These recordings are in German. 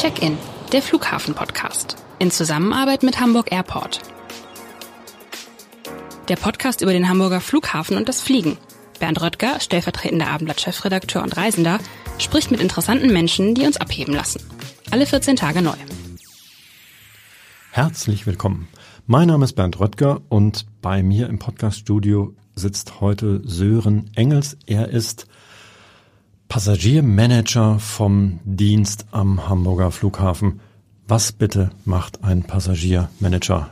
Check-in, der Flughafen-Podcast. In Zusammenarbeit mit Hamburg Airport. Der Podcast über den Hamburger Flughafen und das Fliegen. Bernd Röttger, stellvertretender Abendblatt-Chefredakteur und Reisender, spricht mit interessanten Menschen, die uns abheben lassen. Alle 14 Tage neu. Herzlich willkommen. Mein Name ist Bernd Röttger und bei mir im Podcaststudio sitzt heute Sören Engels. Er ist Passagiermanager vom Dienst am Hamburger Flughafen. Was bitte macht ein Passagiermanager,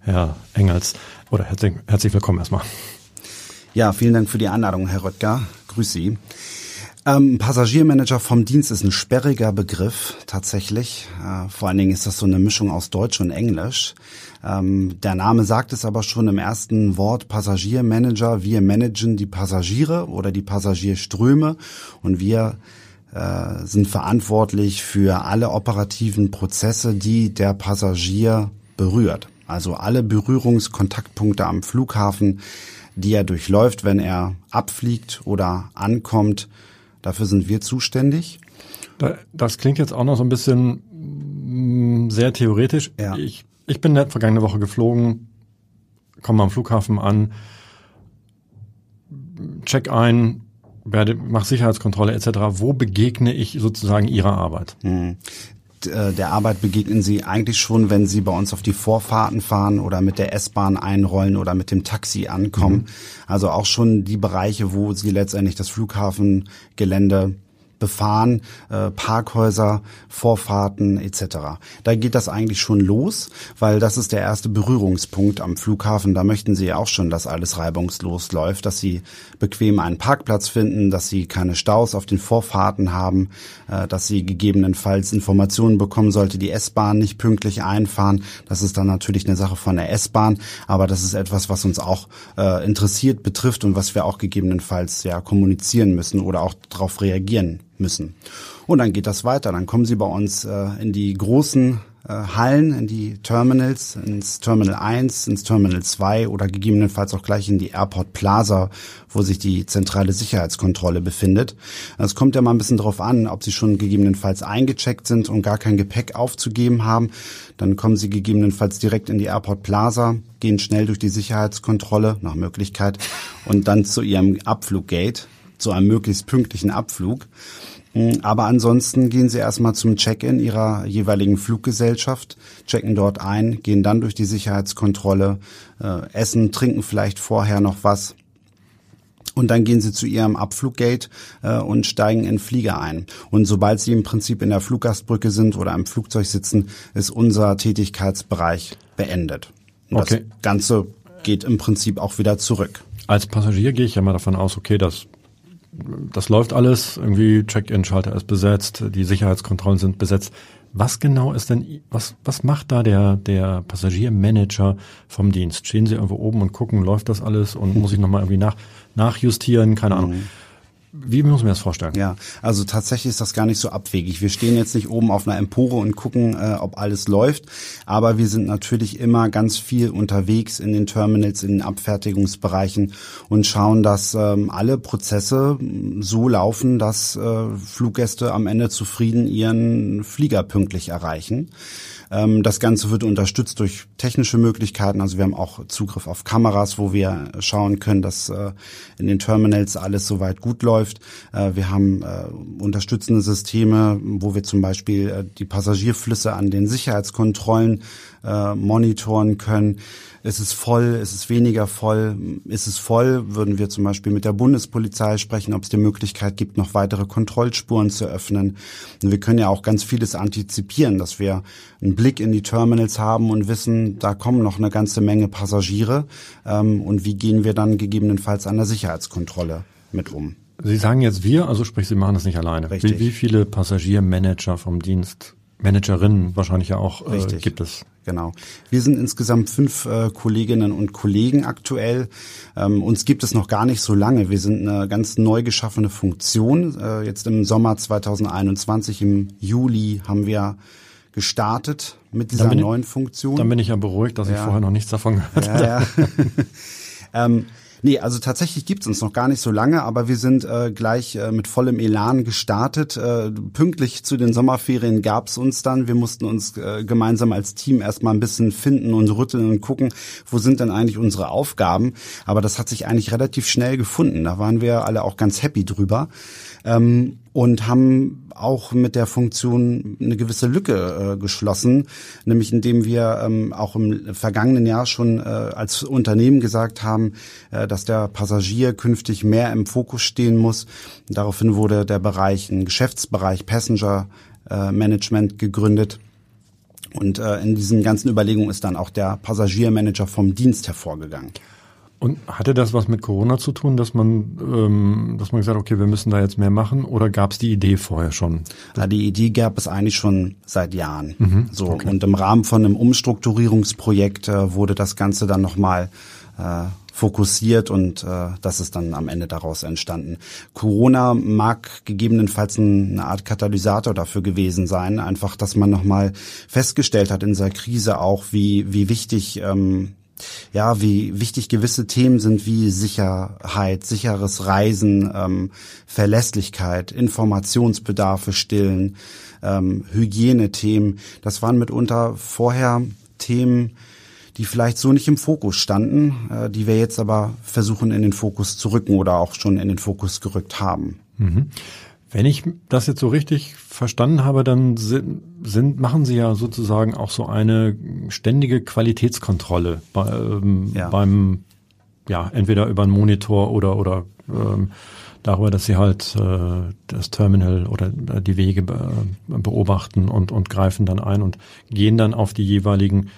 Herr Engels? Oder herzlich, herzlich willkommen erstmal. Ja, vielen Dank für die Einladung, Herr Röttger. Grüß Sie. Ähm, Passagiermanager vom Dienst ist ein sperriger Begriff tatsächlich. Äh, vor allen Dingen ist das so eine Mischung aus Deutsch und Englisch. Ähm, der Name sagt es aber schon im ersten Wort Passagiermanager. Wir managen die Passagiere oder die Passagierströme und wir äh, sind verantwortlich für alle operativen Prozesse, die der Passagier berührt. Also alle Berührungskontaktpunkte am Flughafen, die er durchläuft, wenn er abfliegt oder ankommt, Dafür sind wir zuständig. Das klingt jetzt auch noch so ein bisschen mm, sehr theoretisch. Ja. Ich, ich bin vergangene Woche geflogen, komme am Flughafen an, check ein, werde, mach Sicherheitskontrolle etc. Wo begegne ich sozusagen Ihrer Arbeit? Hm. Äh, der Arbeit begegnen Sie eigentlich schon, wenn Sie bei uns auf die Vorfahrten fahren oder mit der S-Bahn einrollen oder mit dem Taxi ankommen. Mhm. Also auch schon die Bereiche, wo Sie letztendlich das Flughafengelände befahren, äh, Parkhäuser, Vorfahrten etc. Da geht das eigentlich schon los, weil das ist der erste Berührungspunkt am Flughafen. Da möchten Sie ja auch schon, dass alles reibungslos läuft, dass Sie bequem einen Parkplatz finden, dass Sie keine Staus auf den Vorfahrten haben, äh, dass Sie gegebenenfalls Informationen bekommen, sollte die S-Bahn nicht pünktlich einfahren. Das ist dann natürlich eine Sache von der S-Bahn, aber das ist etwas, was uns auch äh, interessiert, betrifft und was wir auch gegebenenfalls ja kommunizieren müssen oder auch darauf reagieren müssen. Und dann geht das weiter. Dann kommen Sie bei uns äh, in die großen äh, Hallen, in die Terminals, ins Terminal 1, ins Terminal 2 oder gegebenenfalls auch gleich in die Airport Plaza, wo sich die zentrale Sicherheitskontrolle befindet. Es kommt ja mal ein bisschen darauf an, ob Sie schon gegebenenfalls eingecheckt sind und gar kein Gepäck aufzugeben haben. Dann kommen Sie gegebenenfalls direkt in die Airport Plaza, gehen schnell durch die Sicherheitskontrolle nach Möglichkeit und dann zu Ihrem Abfluggate, zu einem möglichst pünktlichen Abflug. Hm, aber ansonsten gehen Sie erstmal zum Check-in Ihrer jeweiligen Fluggesellschaft, checken dort ein, gehen dann durch die Sicherheitskontrolle, äh, essen, trinken vielleicht vorher noch was. Und dann gehen sie zu ihrem Abfluggate äh, und steigen in Flieger ein. Und sobald sie im Prinzip in der Fluggastbrücke sind oder im Flugzeug sitzen, ist unser Tätigkeitsbereich beendet. Und okay. Das Ganze geht im Prinzip auch wieder zurück. Als Passagier gehe ich ja mal davon aus, okay, das das läuft alles, irgendwie Check-in-Schalter ist besetzt, die Sicherheitskontrollen sind besetzt. Was genau ist denn, was, was macht da der, der Passagiermanager vom Dienst? Stehen Sie irgendwo oben und gucken, läuft das alles und muss ich nochmal irgendwie nach, nachjustieren? Keine Ahnung. Mhm. Wie muss man das vorstellen? Ja, also tatsächlich ist das gar nicht so abwegig. Wir stehen jetzt nicht oben auf einer Empore und gucken, äh, ob alles läuft, aber wir sind natürlich immer ganz viel unterwegs in den Terminals, in den Abfertigungsbereichen und schauen, dass ähm, alle Prozesse so laufen, dass äh, Fluggäste am Ende zufrieden ihren Flieger pünktlich erreichen. Ähm, das Ganze wird unterstützt durch technische Möglichkeiten. Also wir haben auch Zugriff auf Kameras, wo wir schauen können, dass äh, in den Terminals alles soweit gut läuft. Äh, wir haben äh, unterstützende Systeme, wo wir zum Beispiel die Passagierflüsse an den Sicherheitskontrollen monitoren können. Ist es voll? Ist es weniger voll? Ist es voll? Würden wir zum Beispiel mit der Bundespolizei sprechen, ob es die Möglichkeit gibt, noch weitere Kontrollspuren zu öffnen. Und wir können ja auch ganz vieles antizipieren, dass wir einen Blick in die Terminals haben und wissen, da kommen noch eine ganze Menge Passagiere. Ähm, und wie gehen wir dann gegebenenfalls an der Sicherheitskontrolle mit um? Sie sagen jetzt wir, also sprich, Sie machen das nicht alleine. Richtig. Wie, wie viele Passagiermanager vom Dienst Managerinnen wahrscheinlich ja auch äh, gibt es. Genau. Wir sind insgesamt fünf äh, Kolleginnen und Kollegen aktuell. Ähm, uns gibt es noch gar nicht so lange. Wir sind eine ganz neu geschaffene Funktion. Äh, jetzt im Sommer 2021, im Juli, haben wir gestartet mit dieser neuen Funktion. Dann bin ich ja beruhigt, dass ja. ich vorher noch nichts davon gehört habe. Ja, ja. ähm, Nee, also tatsächlich gibt's uns noch gar nicht so lange, aber wir sind äh, gleich äh, mit vollem Elan gestartet. Äh, pünktlich zu den Sommerferien gab's uns dann. Wir mussten uns äh, gemeinsam als Team erstmal ein bisschen finden und rütteln und gucken, wo sind denn eigentlich unsere Aufgaben. Aber das hat sich eigentlich relativ schnell gefunden. Da waren wir alle auch ganz happy drüber. Ähm, und haben auch mit der Funktion eine gewisse Lücke äh, geschlossen, nämlich indem wir ähm, auch im vergangenen Jahr schon äh, als Unternehmen gesagt haben, äh, dass der Passagier künftig mehr im Fokus stehen muss. Daraufhin wurde der Bereich, ein Geschäftsbereich Passenger äh, Management gegründet. Und äh, in diesen ganzen Überlegungen ist dann auch der Passagiermanager vom Dienst hervorgegangen. Und hatte das was mit Corona zu tun, dass man, ähm, dass man gesagt hat, okay, wir müssen da jetzt mehr machen, oder gab es die Idee vorher schon? Ja, die Idee gab es eigentlich schon seit Jahren. Mhm, so okay. und im Rahmen von einem Umstrukturierungsprojekt äh, wurde das Ganze dann nochmal äh, fokussiert und äh, das ist dann am Ende daraus entstanden. Corona mag gegebenenfalls eine Art Katalysator dafür gewesen sein, einfach, dass man nochmal festgestellt hat in dieser Krise auch, wie wie wichtig ähm, ja, wie wichtig gewisse Themen sind wie Sicherheit, sicheres Reisen, ähm, Verlässlichkeit, Informationsbedarfe stillen, ähm, Hygienethemen. Das waren mitunter vorher Themen, die vielleicht so nicht im Fokus standen, äh, die wir jetzt aber versuchen in den Fokus zu rücken oder auch schon in den Fokus gerückt haben. Mhm. Wenn ich das jetzt so richtig verstanden habe, dann sind, sind machen Sie ja sozusagen auch so eine ständige Qualitätskontrolle bei, ähm, ja. beim, ja, entweder über einen Monitor oder oder ähm, darüber, dass Sie halt äh, das Terminal oder die Wege be beobachten und und greifen dann ein und gehen dann auf die jeweiligen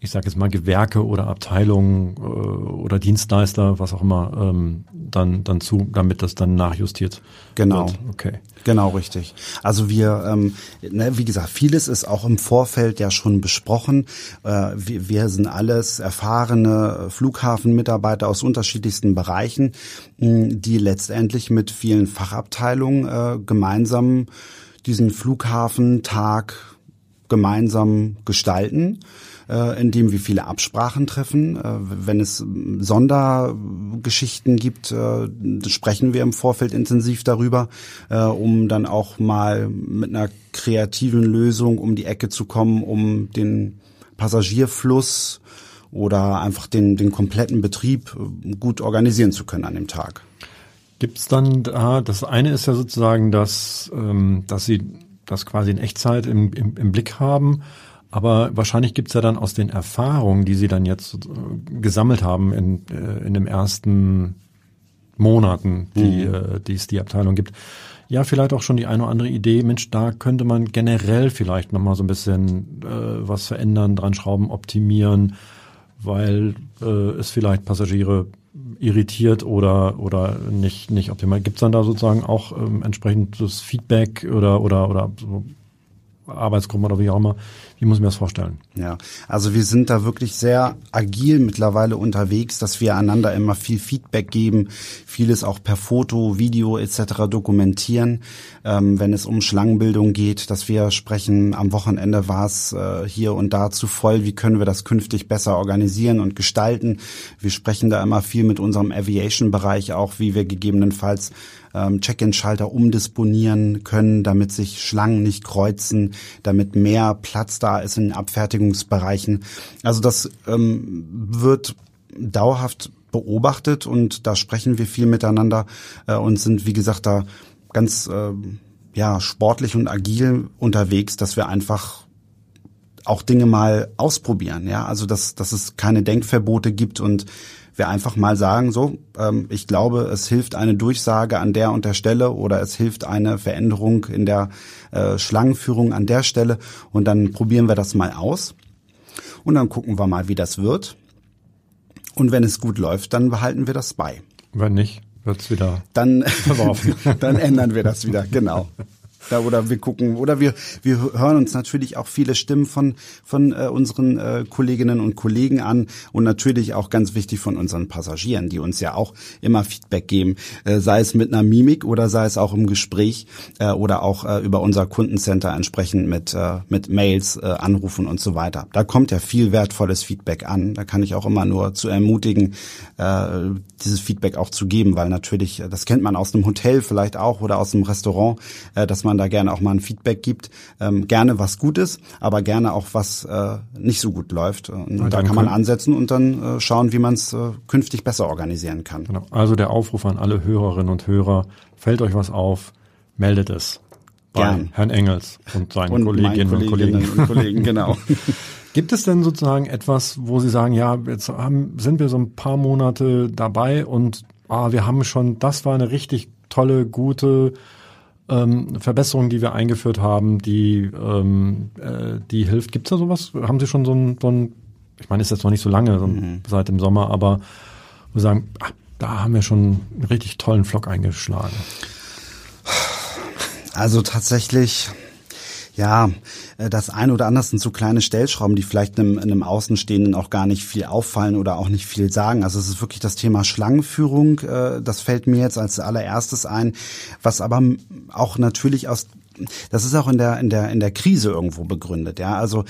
ich sage jetzt mal Gewerke oder Abteilungen äh, oder Dienstleister, was auch immer, ähm, dann dann zu, damit das dann nachjustiert. Genau. Wird. Okay. Genau richtig. Also wir, ähm, ne, wie gesagt, vieles ist auch im Vorfeld ja schon besprochen. Äh, wir, wir sind alles erfahrene Flughafenmitarbeiter aus unterschiedlichsten Bereichen, mh, die letztendlich mit vielen Fachabteilungen äh, gemeinsam diesen Flughafentag gemeinsam gestalten äh, in dem wir viele Absprachen treffen. Äh, wenn es Sondergeschichten gibt, äh, sprechen wir im Vorfeld intensiv darüber, äh, um dann auch mal mit einer kreativen Lösung um die Ecke zu kommen, um den Passagierfluss oder einfach den, den kompletten Betrieb äh, gut organisieren zu können an dem Tag. Gibt's dann da, das eine ist ja sozusagen, dass, ähm, dass Sie das quasi in Echtzeit im, im, im Blick haben. Aber wahrscheinlich gibt's ja dann aus den Erfahrungen, die Sie dann jetzt äh, gesammelt haben in, äh, in den ersten Monaten, die, mhm. äh, die es die Abteilung gibt, ja, vielleicht auch schon die eine oder andere Idee, Mensch, da könnte man generell vielleicht nochmal so ein bisschen äh, was verändern, dran schrauben, optimieren, weil äh, es vielleicht Passagiere irritiert oder oder nicht nicht optimal. Gibt's dann da sozusagen auch ähm, entsprechendes Feedback oder oder oder so Arbeitsgruppen oder wie auch immer. Wie muss ich mir das vorstellen? Ja, also wir sind da wirklich sehr agil mittlerweile unterwegs, dass wir einander immer viel Feedback geben, vieles auch per Foto, Video etc. dokumentieren, ähm, wenn es um Schlangenbildung geht, dass wir sprechen, am Wochenende war es äh, hier und da zu voll, wie können wir das künftig besser organisieren und gestalten. Wir sprechen da immer viel mit unserem Aviation-Bereich auch, wie wir gegebenenfalls ähm, Check-in-Schalter umdisponieren können, damit sich Schlangen nicht kreuzen, damit mehr Platz da ist in Abfertigungsbereichen. Also das ähm, wird dauerhaft beobachtet und da sprechen wir viel miteinander äh, und sind, wie gesagt, da ganz äh, ja, sportlich und agil unterwegs, dass wir einfach auch Dinge mal ausprobieren, ja, also dass, dass es keine Denkverbote gibt und wir einfach mal sagen, so, ähm, ich glaube, es hilft eine Durchsage an der und der Stelle oder es hilft eine Veränderung in der äh, Schlangenführung an der Stelle und dann probieren wir das mal aus und dann gucken wir mal, wie das wird. Und wenn es gut läuft, dann behalten wir das bei. Wenn nicht, wird's wieder dann verworfen. dann ändern wir das wieder, genau. Ja, oder wir gucken, oder wir, wir hören uns natürlich auch viele Stimmen von, von äh, unseren äh, Kolleginnen und Kollegen an und natürlich auch ganz wichtig von unseren Passagieren, die uns ja auch immer Feedback geben, äh, sei es mit einer Mimik oder sei es auch im Gespräch äh, oder auch äh, über unser Kundencenter entsprechend mit, äh, mit Mails, äh, Anrufen und so weiter. Da kommt ja viel wertvolles Feedback an. Da kann ich auch immer nur zu ermutigen, äh, dieses Feedback auch zu geben, weil natürlich, das kennt man aus einem Hotel vielleicht auch oder aus einem Restaurant, äh, dass man da gerne auch mal ein Feedback gibt. Ähm, gerne was Gutes, aber gerne auch was äh, nicht so gut läuft. Und da kann man ansetzen und dann äh, schauen, wie man es äh, künftig besser organisieren kann. Genau. Also der Aufruf an alle Hörerinnen und Hörer, fällt euch was auf, meldet es bei Gern. Herrn Engels und seinen und Kolleginnen, und Kollegen. Und Kollegen genau. Gibt es denn sozusagen etwas, wo Sie sagen, ja, jetzt haben, sind wir so ein paar Monate dabei und ah, wir haben schon, das war eine richtig tolle, gute ähm, Verbesserung, die wir eingeführt haben, die, ähm, äh, die hilft. Gibt es da sowas? Haben Sie schon so ein, so ein ich meine, ist jetzt noch nicht so lange, so mhm. seit dem Sommer, aber wir sagen, ach, da haben wir schon einen richtig tollen Flock eingeschlagen. Also tatsächlich ja, äh, das eine oder andere sind so kleine Stellschrauben, die vielleicht einem, einem Außenstehenden auch gar nicht viel auffallen oder auch nicht viel sagen. Also es ist wirklich das Thema Schlangenführung, äh, das fällt mir jetzt als allererstes ein, was aber auch natürlich aus das ist auch in der in der in der Krise irgendwo begründet, ja. Also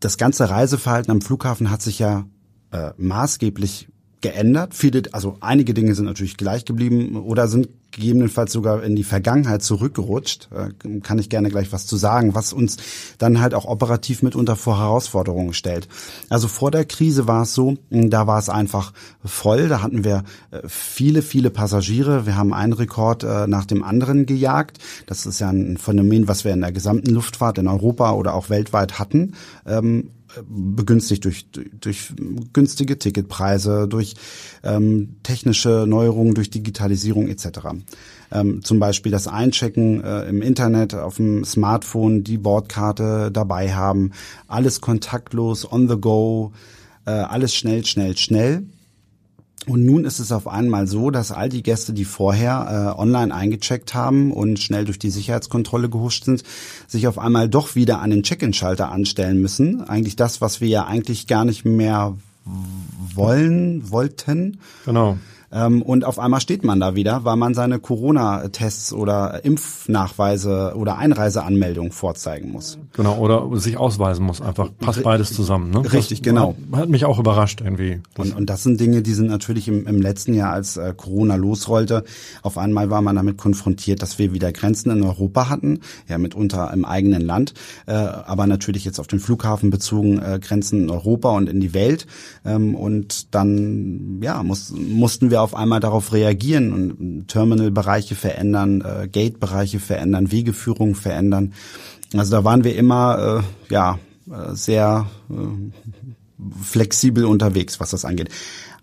das ganze Reiseverhalten am Flughafen hat sich ja äh, maßgeblich geändert. Viele, also einige Dinge sind natürlich gleich geblieben oder sind gegebenenfalls sogar in die Vergangenheit zurückgerutscht. Äh, kann ich gerne gleich was zu sagen, was uns dann halt auch operativ mitunter vor Herausforderungen stellt. Also vor der Krise war es so, da war es einfach voll. Da hatten wir äh, viele, viele Passagiere. Wir haben einen Rekord äh, nach dem anderen gejagt. Das ist ja ein Phänomen, was wir in der gesamten Luftfahrt in Europa oder auch weltweit hatten. Ähm, begünstigt durch, durch günstige Ticketpreise, durch ähm, technische Neuerungen, durch Digitalisierung etc. Ähm, zum Beispiel das Einchecken äh, im Internet, auf dem Smartphone, die Bordkarte dabei haben, alles kontaktlos, on the go, äh, alles schnell, schnell, schnell. Und nun ist es auf einmal so, dass all die Gäste, die vorher äh, online eingecheckt haben und schnell durch die Sicherheitskontrolle gehuscht sind, sich auf einmal doch wieder an den Check-in-Schalter anstellen müssen. Eigentlich das, was wir ja eigentlich gar nicht mehr wollen, wollten. Genau. Ähm, und auf einmal steht man da wieder, weil man seine Corona-Tests oder Impfnachweise oder Einreiseanmeldung vorzeigen muss. Genau, oder sich ausweisen muss einfach. Passt beides zusammen. Ne? Richtig, das genau. Hat, hat, mich auch überrascht irgendwie. Und, und das sind Dinge, die sind natürlich im, im letzten Jahr, als äh, Corona losrollte, auf einmal war man damit konfrontiert, dass wir wieder Grenzen in Europa hatten, ja mitunter im eigenen Land, äh, aber natürlich jetzt auf den Flughafen bezogen äh, Grenzen in Europa und in die Welt. Ähm, und dann ja muss, mussten wir auf einmal darauf reagieren und Terminalbereiche verändern, äh, Gate-Bereiche verändern, Wegeführungen verändern. Also da waren wir immer äh, ja äh, sehr äh, flexibel unterwegs, was das angeht.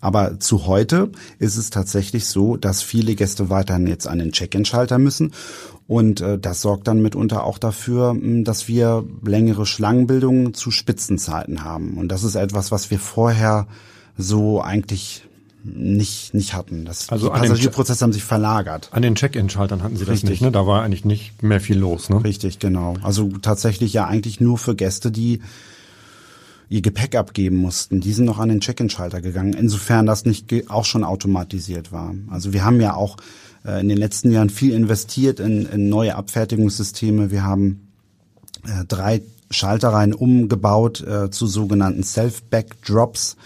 Aber zu heute ist es tatsächlich so, dass viele Gäste weiterhin jetzt an den Check-in-Schalter müssen. Und äh, das sorgt dann mitunter auch dafür, dass wir längere Schlangenbildungen zu Spitzenzeiten haben. Und das ist etwas, was wir vorher so eigentlich nicht, nicht hatten. Das, also die Passagierprozesse haben sich verlagert. An den Check-in-Schaltern hatten sie das Richtig. nicht, ne? Da war eigentlich nicht mehr viel los, ne? Richtig, genau. Also tatsächlich ja eigentlich nur für Gäste, die ihr Gepäck abgeben mussten. Die sind noch an den Check-in-Schalter gegangen, insofern das nicht auch schon automatisiert war. Also wir haben ja auch äh, in den letzten Jahren viel investiert in, in neue Abfertigungssysteme. Wir haben äh, drei Schalterreihen umgebaut äh, zu sogenannten Self-Back-Drops,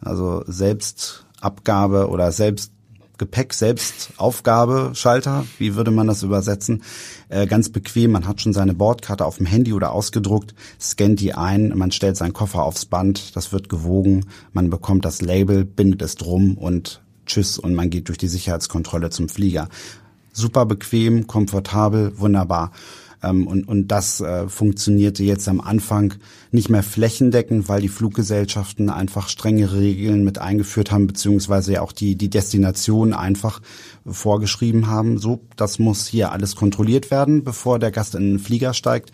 also selbst Abgabe oder selbst Gepäck, Selbstaufgabe, Schalter, wie würde man das übersetzen? Äh, ganz bequem, man hat schon seine Bordkarte auf dem Handy oder ausgedruckt, scannt die ein, man stellt seinen Koffer aufs Band, das wird gewogen, man bekommt das Label, bindet es drum und tschüss und man geht durch die Sicherheitskontrolle zum Flieger. Super bequem, komfortabel, wunderbar. Ähm, und, und das äh, funktionierte jetzt am Anfang nicht mehr flächendeckend, weil die Fluggesellschaften einfach strengere Regeln mit eingeführt haben, beziehungsweise ja auch die, die Destination einfach vorgeschrieben haben. So, das muss hier alles kontrolliert werden, bevor der Gast in den Flieger steigt.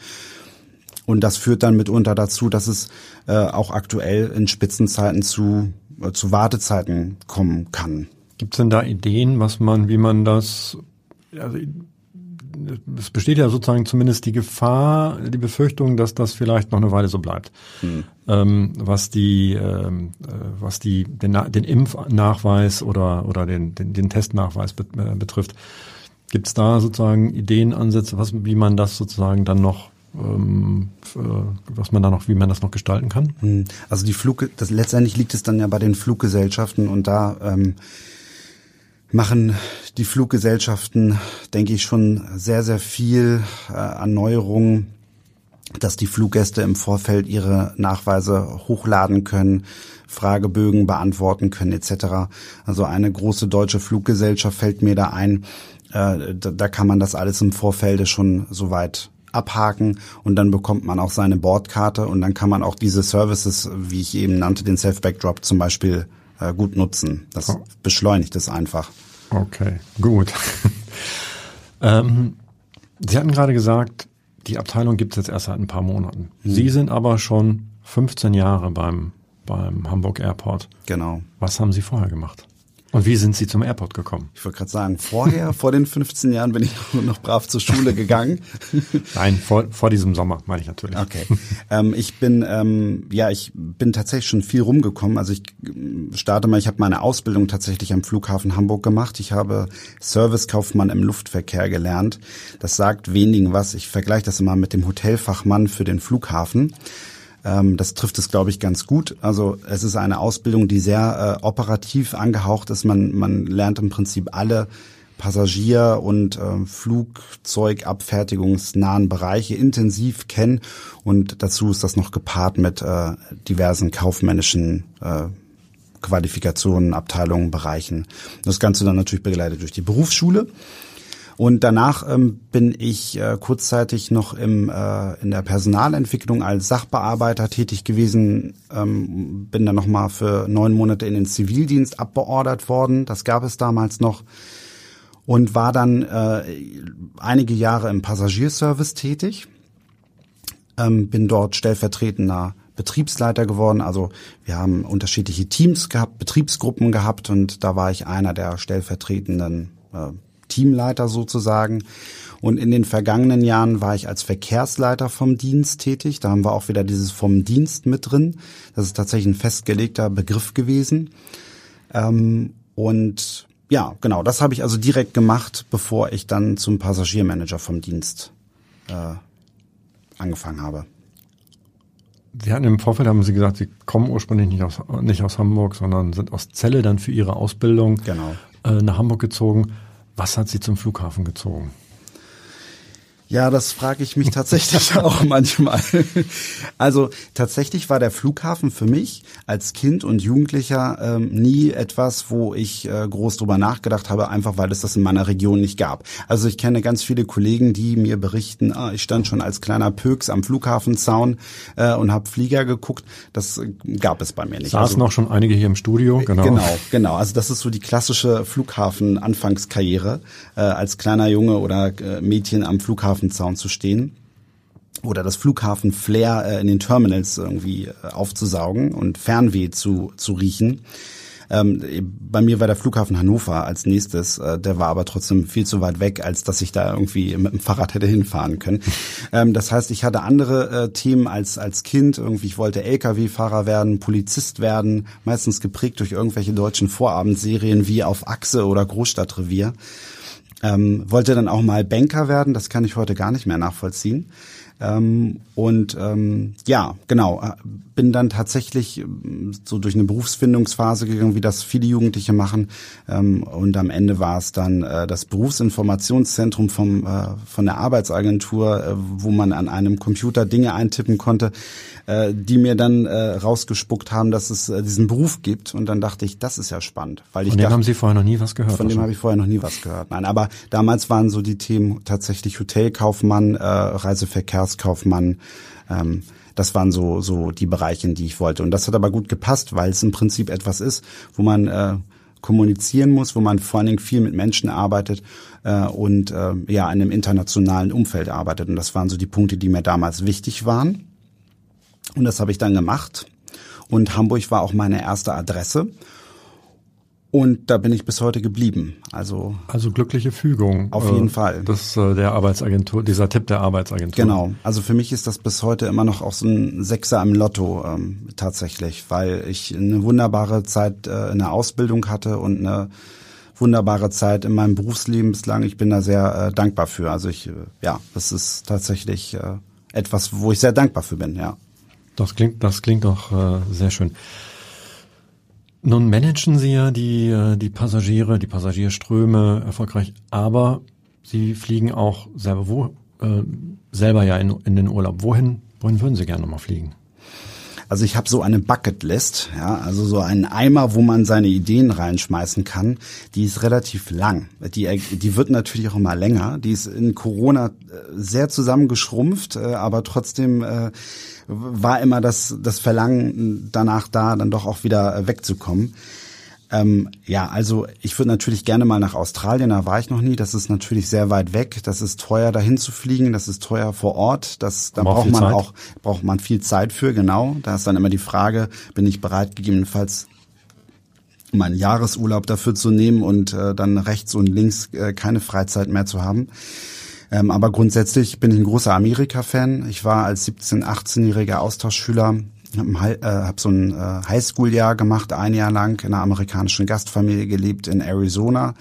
Und das führt dann mitunter dazu, dass es äh, auch aktuell in Spitzenzeiten zu, äh, zu Wartezeiten kommen kann. Gibt es denn da Ideen, was man, wie man das, also es besteht ja sozusagen zumindest die Gefahr, die Befürchtung, dass das vielleicht noch eine Weile so bleibt. Hm. Ähm, was die, ähm, äh, was die, den, den Impfnachweis oder, oder den, den, den Testnachweis äh, betrifft. Gibt es da sozusagen Ideen, Ansätze, was, wie man das sozusagen dann noch ähm, was man da noch, wie man das noch gestalten kann? Hm. Also die Flug, das letztendlich liegt es dann ja bei den Fluggesellschaften und da ähm, machen die Fluggesellschaften, denke ich, schon sehr, sehr viel äh, an dass die Fluggäste im Vorfeld ihre Nachweise hochladen können, Fragebögen beantworten können etc. Also eine große deutsche Fluggesellschaft fällt mir da ein. Äh, da, da kann man das alles im Vorfeld schon soweit abhaken und dann bekommt man auch seine Bordkarte und dann kann man auch diese Services, wie ich eben nannte, den Self-Backdrop zum Beispiel äh, gut nutzen. Das oh. beschleunigt es einfach. Okay, gut. ähm, Sie hatten gerade gesagt, die Abteilung gibt es jetzt erst seit ein paar Monaten. Hm. Sie sind aber schon 15 Jahre beim, beim Hamburg Airport. Genau. Was haben Sie vorher gemacht? Und wie sind Sie zum Airport gekommen? Ich wollte gerade sagen, vorher, vor den 15 Jahren bin ich noch brav zur Schule gegangen. Nein, vor, vor diesem Sommer meine ich natürlich. Okay. Ähm, ich bin, ähm, ja, ich bin tatsächlich schon viel rumgekommen. Also ich äh, starte mal, ich habe meine Ausbildung tatsächlich am Flughafen Hamburg gemacht. Ich habe Servicekaufmann im Luftverkehr gelernt. Das sagt wenigen was. Ich vergleiche das immer mit dem Hotelfachmann für den Flughafen. Ähm, das trifft es, glaube ich, ganz gut. Also es ist eine Ausbildung, die sehr äh, operativ angehaucht ist. Man, man lernt im Prinzip alle Passagier- und äh, Flugzeugabfertigungsnahen Bereiche intensiv kennen. Und dazu ist das noch gepaart mit äh, diversen kaufmännischen äh, Qualifikationen, Abteilungen, Bereichen. Das Ganze dann natürlich begleitet durch die Berufsschule. Und danach ähm, bin ich äh, kurzzeitig noch im, äh, in der Personalentwicklung als Sachbearbeiter tätig gewesen, ähm, bin dann nochmal für neun Monate in den Zivildienst abbeordert worden. Das gab es damals noch. Und war dann äh, einige Jahre im Passagierservice tätig. Ähm, bin dort stellvertretender Betriebsleiter geworden. Also wir haben unterschiedliche Teams gehabt, Betriebsgruppen gehabt und da war ich einer der stellvertretenden äh, Teamleiter sozusagen. Und in den vergangenen Jahren war ich als Verkehrsleiter vom Dienst tätig. Da haben wir auch wieder dieses vom Dienst mit drin. Das ist tatsächlich ein festgelegter Begriff gewesen. Ähm, und ja, genau, das habe ich also direkt gemacht, bevor ich dann zum Passagiermanager vom Dienst äh, angefangen habe. Sie hatten im Vorfeld, haben Sie gesagt, Sie kommen ursprünglich nicht aus, nicht aus Hamburg, sondern sind aus Celle dann für Ihre Ausbildung genau. äh, nach Hamburg gezogen. Was hat Sie zum Flughafen gezogen? Ja, das frage ich mich tatsächlich auch manchmal. Also tatsächlich war der Flughafen für mich als Kind und Jugendlicher ähm, nie etwas, wo ich äh, groß drüber nachgedacht habe, einfach weil es das in meiner Region nicht gab. Also ich kenne ganz viele Kollegen, die mir berichten, ah, ich stand schon als kleiner Pöks am Flughafenzaun äh, und habe Flieger geguckt. Das äh, gab es bei mir nicht. Saßen also, noch schon einige hier im Studio, genau. Genau, genau. Also das ist so die klassische Flughafen-Anfangskarriere äh, als kleiner Junge oder äh, Mädchen am Flughafen Flughafenzaun zu stehen oder das Flughafen-Flair äh, in den Terminals irgendwie äh, aufzusaugen und Fernweh zu, zu riechen. Ähm, bei mir war der Flughafen Hannover als nächstes, äh, der war aber trotzdem viel zu weit weg, als dass ich da irgendwie mit dem Fahrrad hätte hinfahren können. Ähm, das heißt, ich hatte andere äh, Themen als, als Kind. Irgendwie, ich wollte Lkw-Fahrer werden, Polizist werden, meistens geprägt durch irgendwelche deutschen Vorabendserien wie auf Achse oder Großstadtrevier. Ähm, wollte dann auch mal Banker werden, das kann ich heute gar nicht mehr nachvollziehen. Ähm, und ähm, ja, genau, äh, bin dann tatsächlich ähm, so durch eine Berufsfindungsphase gegangen, wie das viele Jugendliche machen. Ähm, und am Ende war es dann äh, das Berufsinformationszentrum vom, äh, von der Arbeitsagentur, äh, wo man an einem Computer Dinge eintippen konnte, äh, die mir dann äh, rausgespuckt haben, dass es diesen Beruf gibt. Und dann dachte ich, das ist ja spannend. Weil ich von dem dachte, haben Sie vorher noch nie was gehört? Von dem habe ich vorher noch nie was gehört. Nein, aber damals waren so die Themen tatsächlich Hotelkaufmann, äh, Verkehrskaufmann. Ähm, das waren so, so die Bereiche, in die ich wollte. Und das hat aber gut gepasst, weil es im Prinzip etwas ist, wo man äh, kommunizieren muss, wo man vor allen Dingen viel mit Menschen arbeitet äh, und äh, ja in einem internationalen Umfeld arbeitet. Und das waren so die Punkte, die mir damals wichtig waren. Und das habe ich dann gemacht. Und Hamburg war auch meine erste Adresse. Und da bin ich bis heute geblieben. Also also glückliche Fügung. Auf jeden äh, Fall. Das äh, der Arbeitsagentur, dieser Tipp der Arbeitsagentur. Genau. Also für mich ist das bis heute immer noch auch so ein Sechser im Lotto ähm, tatsächlich, weil ich eine wunderbare Zeit äh, in der Ausbildung hatte und eine wunderbare Zeit in meinem Berufsleben bislang. Ich bin da sehr äh, dankbar für. Also ich, äh, ja, das ist tatsächlich äh, etwas, wo ich sehr dankbar für bin. Ja. Das klingt, das klingt doch äh, sehr schön. Nun managen Sie ja die, äh, die Passagiere, die Passagierströme erfolgreich, aber Sie fliegen auch selber, wo, äh, selber ja in, in den Urlaub. Wohin, wohin würden Sie gerne nochmal fliegen? Also ich habe so eine Bucketlist, ja, also so einen Eimer, wo man seine Ideen reinschmeißen kann. Die ist relativ lang. Die, die wird natürlich auch immer länger. Die ist in Corona äh, sehr zusammengeschrumpft, äh, aber trotzdem äh, war immer das, das Verlangen danach da, dann doch auch wieder äh, wegzukommen. Ähm, ja, also ich würde natürlich gerne mal nach Australien, da war ich noch nie. Das ist natürlich sehr weit weg. Das ist teuer, dahin zu fliegen. Das ist teuer vor Ort. Das, da braucht man Zeit. auch braucht man viel Zeit für. Genau. Da ist dann immer die Frage: Bin ich bereit, gegebenenfalls meinen Jahresurlaub dafür zu nehmen und äh, dann rechts und links äh, keine Freizeit mehr zu haben. Ähm, aber grundsätzlich bin ich ein großer Amerika-Fan. Ich war als 17-, 18-jähriger Austauschschüler habe äh, hab so ein äh, Highschool-Jahr gemacht, ein Jahr lang in einer amerikanischen Gastfamilie gelebt in Arizona.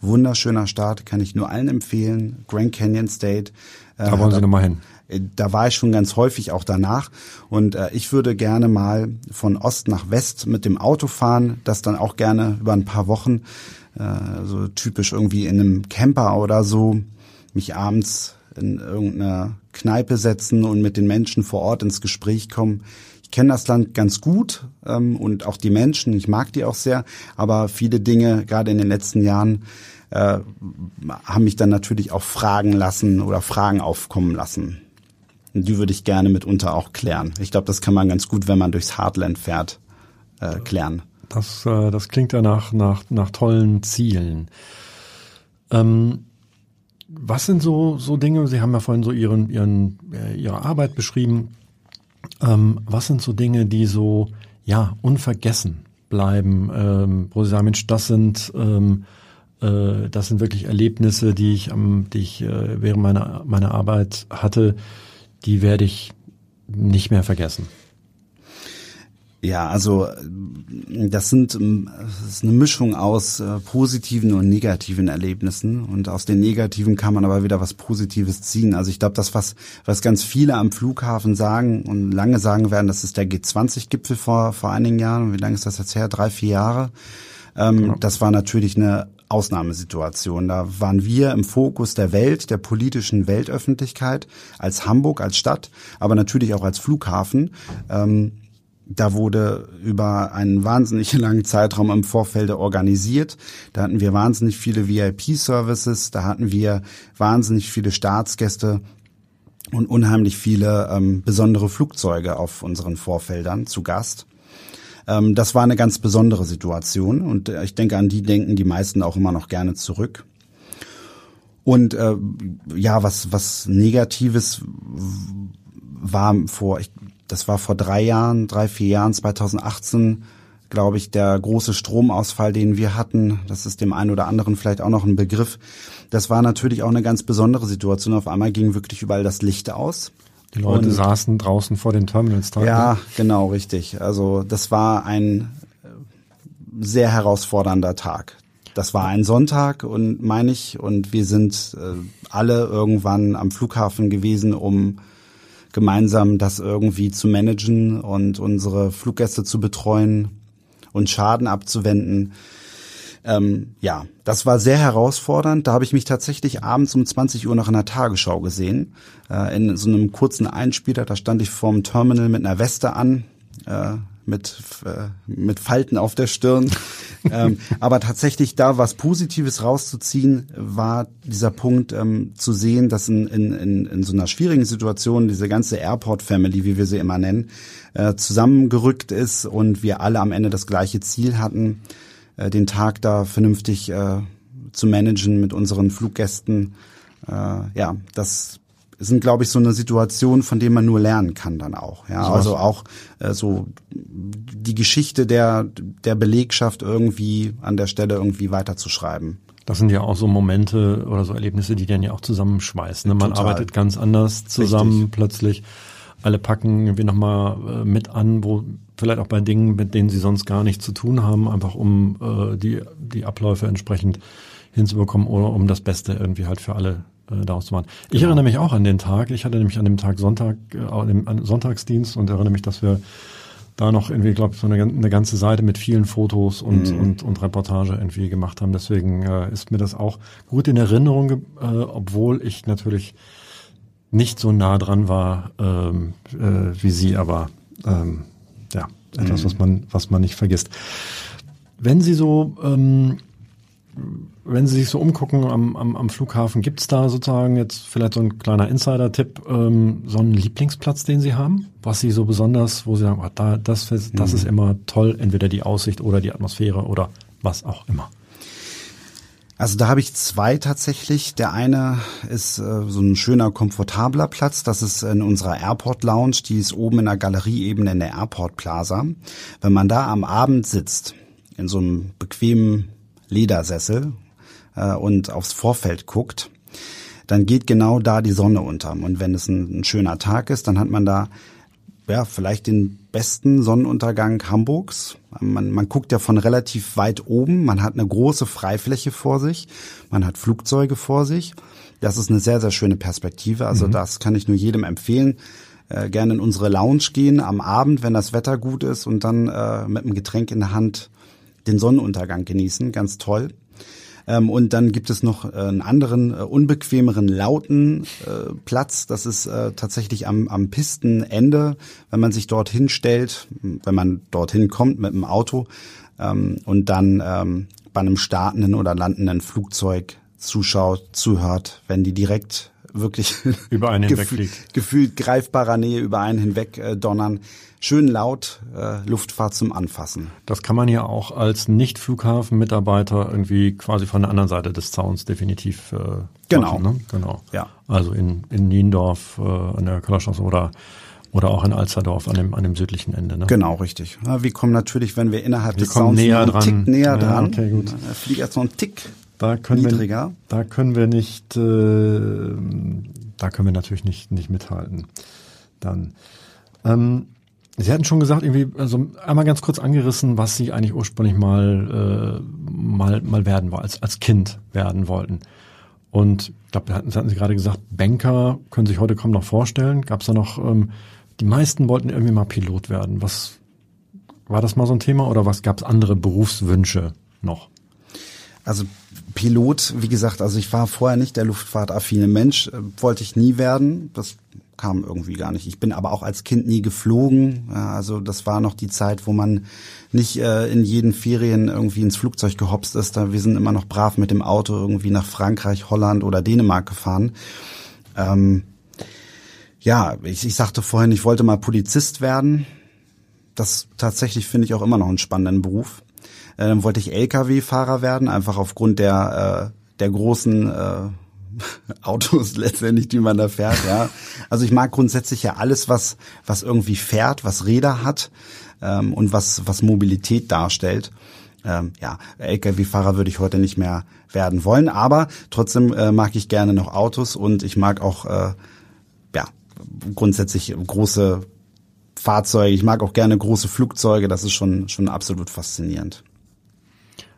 Wunderschöner Staat, kann ich nur allen empfehlen. Grand Canyon State. Äh, da wollen Sie nochmal hin. Äh, da war ich schon ganz häufig auch danach. Und äh, ich würde gerne mal von Ost nach West mit dem Auto fahren, das dann auch gerne über ein paar Wochen, äh, so typisch irgendwie in einem Camper oder so, mich abends in irgendeiner Kneipe setzen und mit den Menschen vor Ort ins Gespräch kommen. Ich kenne das Land ganz gut ähm, und auch die Menschen, ich mag die auch sehr, aber viele Dinge, gerade in den letzten Jahren, äh, haben mich dann natürlich auch fragen lassen oder Fragen aufkommen lassen. Und die würde ich gerne mitunter auch klären. Ich glaube, das kann man ganz gut, wenn man durchs Heartland fährt, äh, klären. Das, äh, das klingt ja nach, nach, nach tollen Zielen. Ähm, was sind so, so Dinge, Sie haben ja vorhin so Ihren, Ihren, äh, Ihre Arbeit beschrieben, ähm, was sind so Dinge, die so ja unvergessen bleiben, ähm, wo Sie sagen, Mensch, das sind ähm, äh, das sind wirklich Erlebnisse, die ich am, die ich äh, während meiner meiner Arbeit hatte, die werde ich nicht mehr vergessen. Ja, also das sind das ist eine Mischung aus äh, positiven und negativen Erlebnissen und aus den negativen kann man aber wieder was Positives ziehen. Also ich glaube, das was was ganz viele am Flughafen sagen und lange sagen werden, das ist der G20-Gipfel vor vor einigen Jahren. Wie lange ist das jetzt her? Drei, vier Jahre. Ähm, genau. Das war natürlich eine Ausnahmesituation. Da waren wir im Fokus der Welt, der politischen Weltöffentlichkeit, als Hamburg, als Stadt, aber natürlich auch als Flughafen. Ähm, da wurde über einen wahnsinnig langen Zeitraum im Vorfeld organisiert. Da hatten wir wahnsinnig viele VIP-Services, da hatten wir wahnsinnig viele Staatsgäste und unheimlich viele ähm, besondere Flugzeuge auf unseren Vorfeldern zu Gast. Ähm, das war eine ganz besondere Situation und äh, ich denke, an die denken die meisten auch immer noch gerne zurück. Und äh, ja, was was Negatives war vor, ich das war vor drei Jahren, drei, vier Jahren, 2018, glaube ich, der große Stromausfall, den wir hatten. Das ist dem einen oder anderen vielleicht auch noch ein Begriff. Das war natürlich auch eine ganz besondere Situation. Auf einmal ging wirklich überall das Licht aus. Die Leute Und, saßen draußen vor den Terminals. Da, ja, ne? genau, richtig. Also das war ein äh, sehr herausfordernder Tag. Das war ein Sonntag und meine ich und wir sind äh, alle irgendwann am Flughafen gewesen, um gemeinsam das irgendwie zu managen und unsere Fluggäste zu betreuen und Schaden abzuwenden. Ähm, ja, das war sehr herausfordernd. Da habe ich mich tatsächlich abends um 20 Uhr nach einer Tagesschau gesehen. Äh, in so einem kurzen Einspieler, da stand ich vorm Terminal mit einer Weste an. Äh, mit, äh, mit Falten auf der Stirn. ähm, aber tatsächlich da was Positives rauszuziehen, war dieser Punkt ähm, zu sehen, dass in, in, in, in so einer schwierigen Situation diese ganze Airport-Family, wie wir sie immer nennen, äh, zusammengerückt ist und wir alle am Ende das gleiche Ziel hatten, äh, den Tag da vernünftig äh, zu managen mit unseren Fluggästen. Äh, ja, das sind, glaube ich, so eine Situation, von dem man nur lernen kann dann auch. Ja, So also auch äh, so die Geschichte der der Belegschaft irgendwie an der Stelle irgendwie weiterzuschreiben. Das sind ja auch so Momente oder so Erlebnisse, die dann ja auch zusammenschweißen. Ne? Man Total. arbeitet ganz anders zusammen Richtig. plötzlich. Alle packen irgendwie nochmal äh, mit an, wo vielleicht auch bei Dingen, mit denen sie sonst gar nichts zu tun haben, einfach um äh, die, die Abläufe entsprechend hinzubekommen oder um das Beste irgendwie halt für alle äh, daraus zu machen. Ich erinnere mich auch an den Tag. Ich hatte nämlich an dem Tag Sonntag, äh, an Sonntagsdienst und erinnere mich, dass wir da noch irgendwie, glaube ich, so eine, eine ganze Seite mit vielen Fotos und, und, und Reportage irgendwie gemacht haben. Deswegen äh, ist mir das auch gut in Erinnerung, äh, obwohl ich natürlich nicht so nah dran war ähm, äh, wie Sie, aber ähm, ja, etwas, was man, was man nicht vergisst. Wenn Sie so, ähm, wenn Sie sich so umgucken am, am, am Flughafen, gibt's da sozusagen jetzt vielleicht so ein kleiner Insider-Tipp, ähm, so einen Lieblingsplatz, den Sie haben, was Sie so besonders, wo Sie sagen, oh, da, das, ist- das ist immer toll, entweder die Aussicht oder die Atmosphäre oder was auch immer. Also da habe ich zwei tatsächlich. Der eine ist äh, so ein schöner, komfortabler Platz. Das ist in unserer Airport Lounge. Die ist oben in der Galerieebene in der Airport Plaza. Wenn man da am Abend sitzt, in so einem bequemen Ledersessel äh, und aufs Vorfeld guckt, dann geht genau da die Sonne unter. Und wenn es ein, ein schöner Tag ist, dann hat man da ja, vielleicht den besten Sonnenuntergang Hamburgs. Man, man guckt ja von relativ weit oben. Man hat eine große Freifläche vor sich. Man hat Flugzeuge vor sich. Das ist eine sehr, sehr schöne Perspektive. Also das kann ich nur jedem empfehlen. Äh, gerne in unsere Lounge gehen am Abend, wenn das Wetter gut ist und dann äh, mit einem Getränk in der Hand den Sonnenuntergang genießen. Ganz toll. Ähm, und dann gibt es noch äh, einen anderen, äh, unbequemeren, lauten äh, Platz. Das ist äh, tatsächlich am, am Pistenende, wenn man sich dorthin stellt, wenn man dorthin kommt mit dem Auto ähm, und dann ähm, bei einem startenden oder landenden Flugzeug zuschaut, zuhört, wenn die direkt wirklich Über einen hinweg gefühl- fliegt. gefühlt greifbarer Nähe über einen hinweg äh, donnern. Schön laut, äh, Luftfahrt zum Anfassen. Das kann man ja auch als Nicht-Flughafen-Mitarbeiter irgendwie quasi von der anderen Seite des Zauns definitiv äh, Genau. machen, ne? Genau. Ja. Also in, in Niendorf äh, an der Köllerstraße oder oder auch in Alsterdorf an dem an dem südlichen Ende. Ne? Genau, richtig. Ja, wir kommen natürlich, wenn wir innerhalb Wir des Sounds näher einen dran. Tick näher Ja, dran. okay, gut. Fliegt jetzt noch einen Tick Da können niedriger. wir da können wir nicht äh, da können wir natürlich nicht nicht mithalten. Dann ähm, Sie hatten schon gesagt, irgendwie, also einmal ganz kurz angerissen, was Sie eigentlich ursprünglich mal, äh, mal, mal werden wollten, als, als Kind werden wollten. Und ich glaube, hatten, hatten Sie gerade gesagt, Banker können sich heute kaum noch vorstellen. Gab es da noch, ähm, die meisten wollten irgendwie mal Pilot werden. Was war das mal so ein Thema oder was gab es andere Berufswünsche noch? Also Pilot, wie gesagt, also ich war vorher nicht der luftfahrtaffine Mensch, äh, wollte ich nie werden. Das kam irgendwie gar nicht. Ich bin aber auch als Kind nie geflogen. Also das war noch die Zeit, wo man nicht äh, in jeden Ferien irgendwie ins Flugzeug gehopst ist. Da wir sind immer noch brav mit dem Auto irgendwie nach Frankreich, Holland oder Dänemark gefahren. Ähm, ja, ich, ich sagte vorhin, ich wollte mal Polizist werden. Das tatsächlich finde ich auch immer noch einen spannenden Beruf. Äh, Dann wollte ich Lkw-Fahrer werden, einfach aufgrund der, äh, der großen äh, Autos letztendlich, die man da fährt. Ja, also ich mag grundsätzlich ja alles, was was irgendwie fährt, was Räder hat ähm, und was was Mobilität darstellt. Ähm, ja, Lkw-Fahrer würde ich heute nicht mehr werden wollen, aber trotzdem äh, mag ich gerne noch Autos und ich mag auch äh, ja grundsätzlich große Fahrzeuge. Ich mag auch gerne große Flugzeuge. Das ist schon schon absolut faszinierend.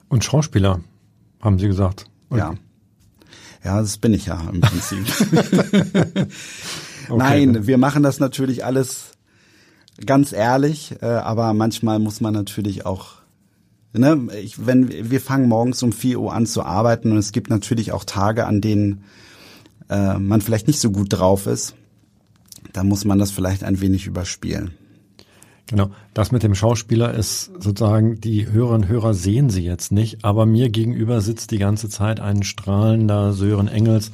Und Schauspieler, haben Sie gesagt. Und Ja. Ja, das bin ich ja im Prinzip. Okay. Nein, wir machen das natürlich alles ganz ehrlich, äh, aber manchmal muss man natürlich auch, ne, ich, wenn wir fangen morgens um 4 Uhr an zu arbeiten und es gibt natürlich auch Tage, an denen äh, man vielleicht nicht so gut drauf ist, da muss man das vielleicht ein wenig überspielen. Genau. Das mit dem Schauspieler ist sozusagen, die Hörerinnen und Hörer sehen sie jetzt nicht, aber mir gegenüber sitzt die ganze Zeit ein strahlender Sören Engels.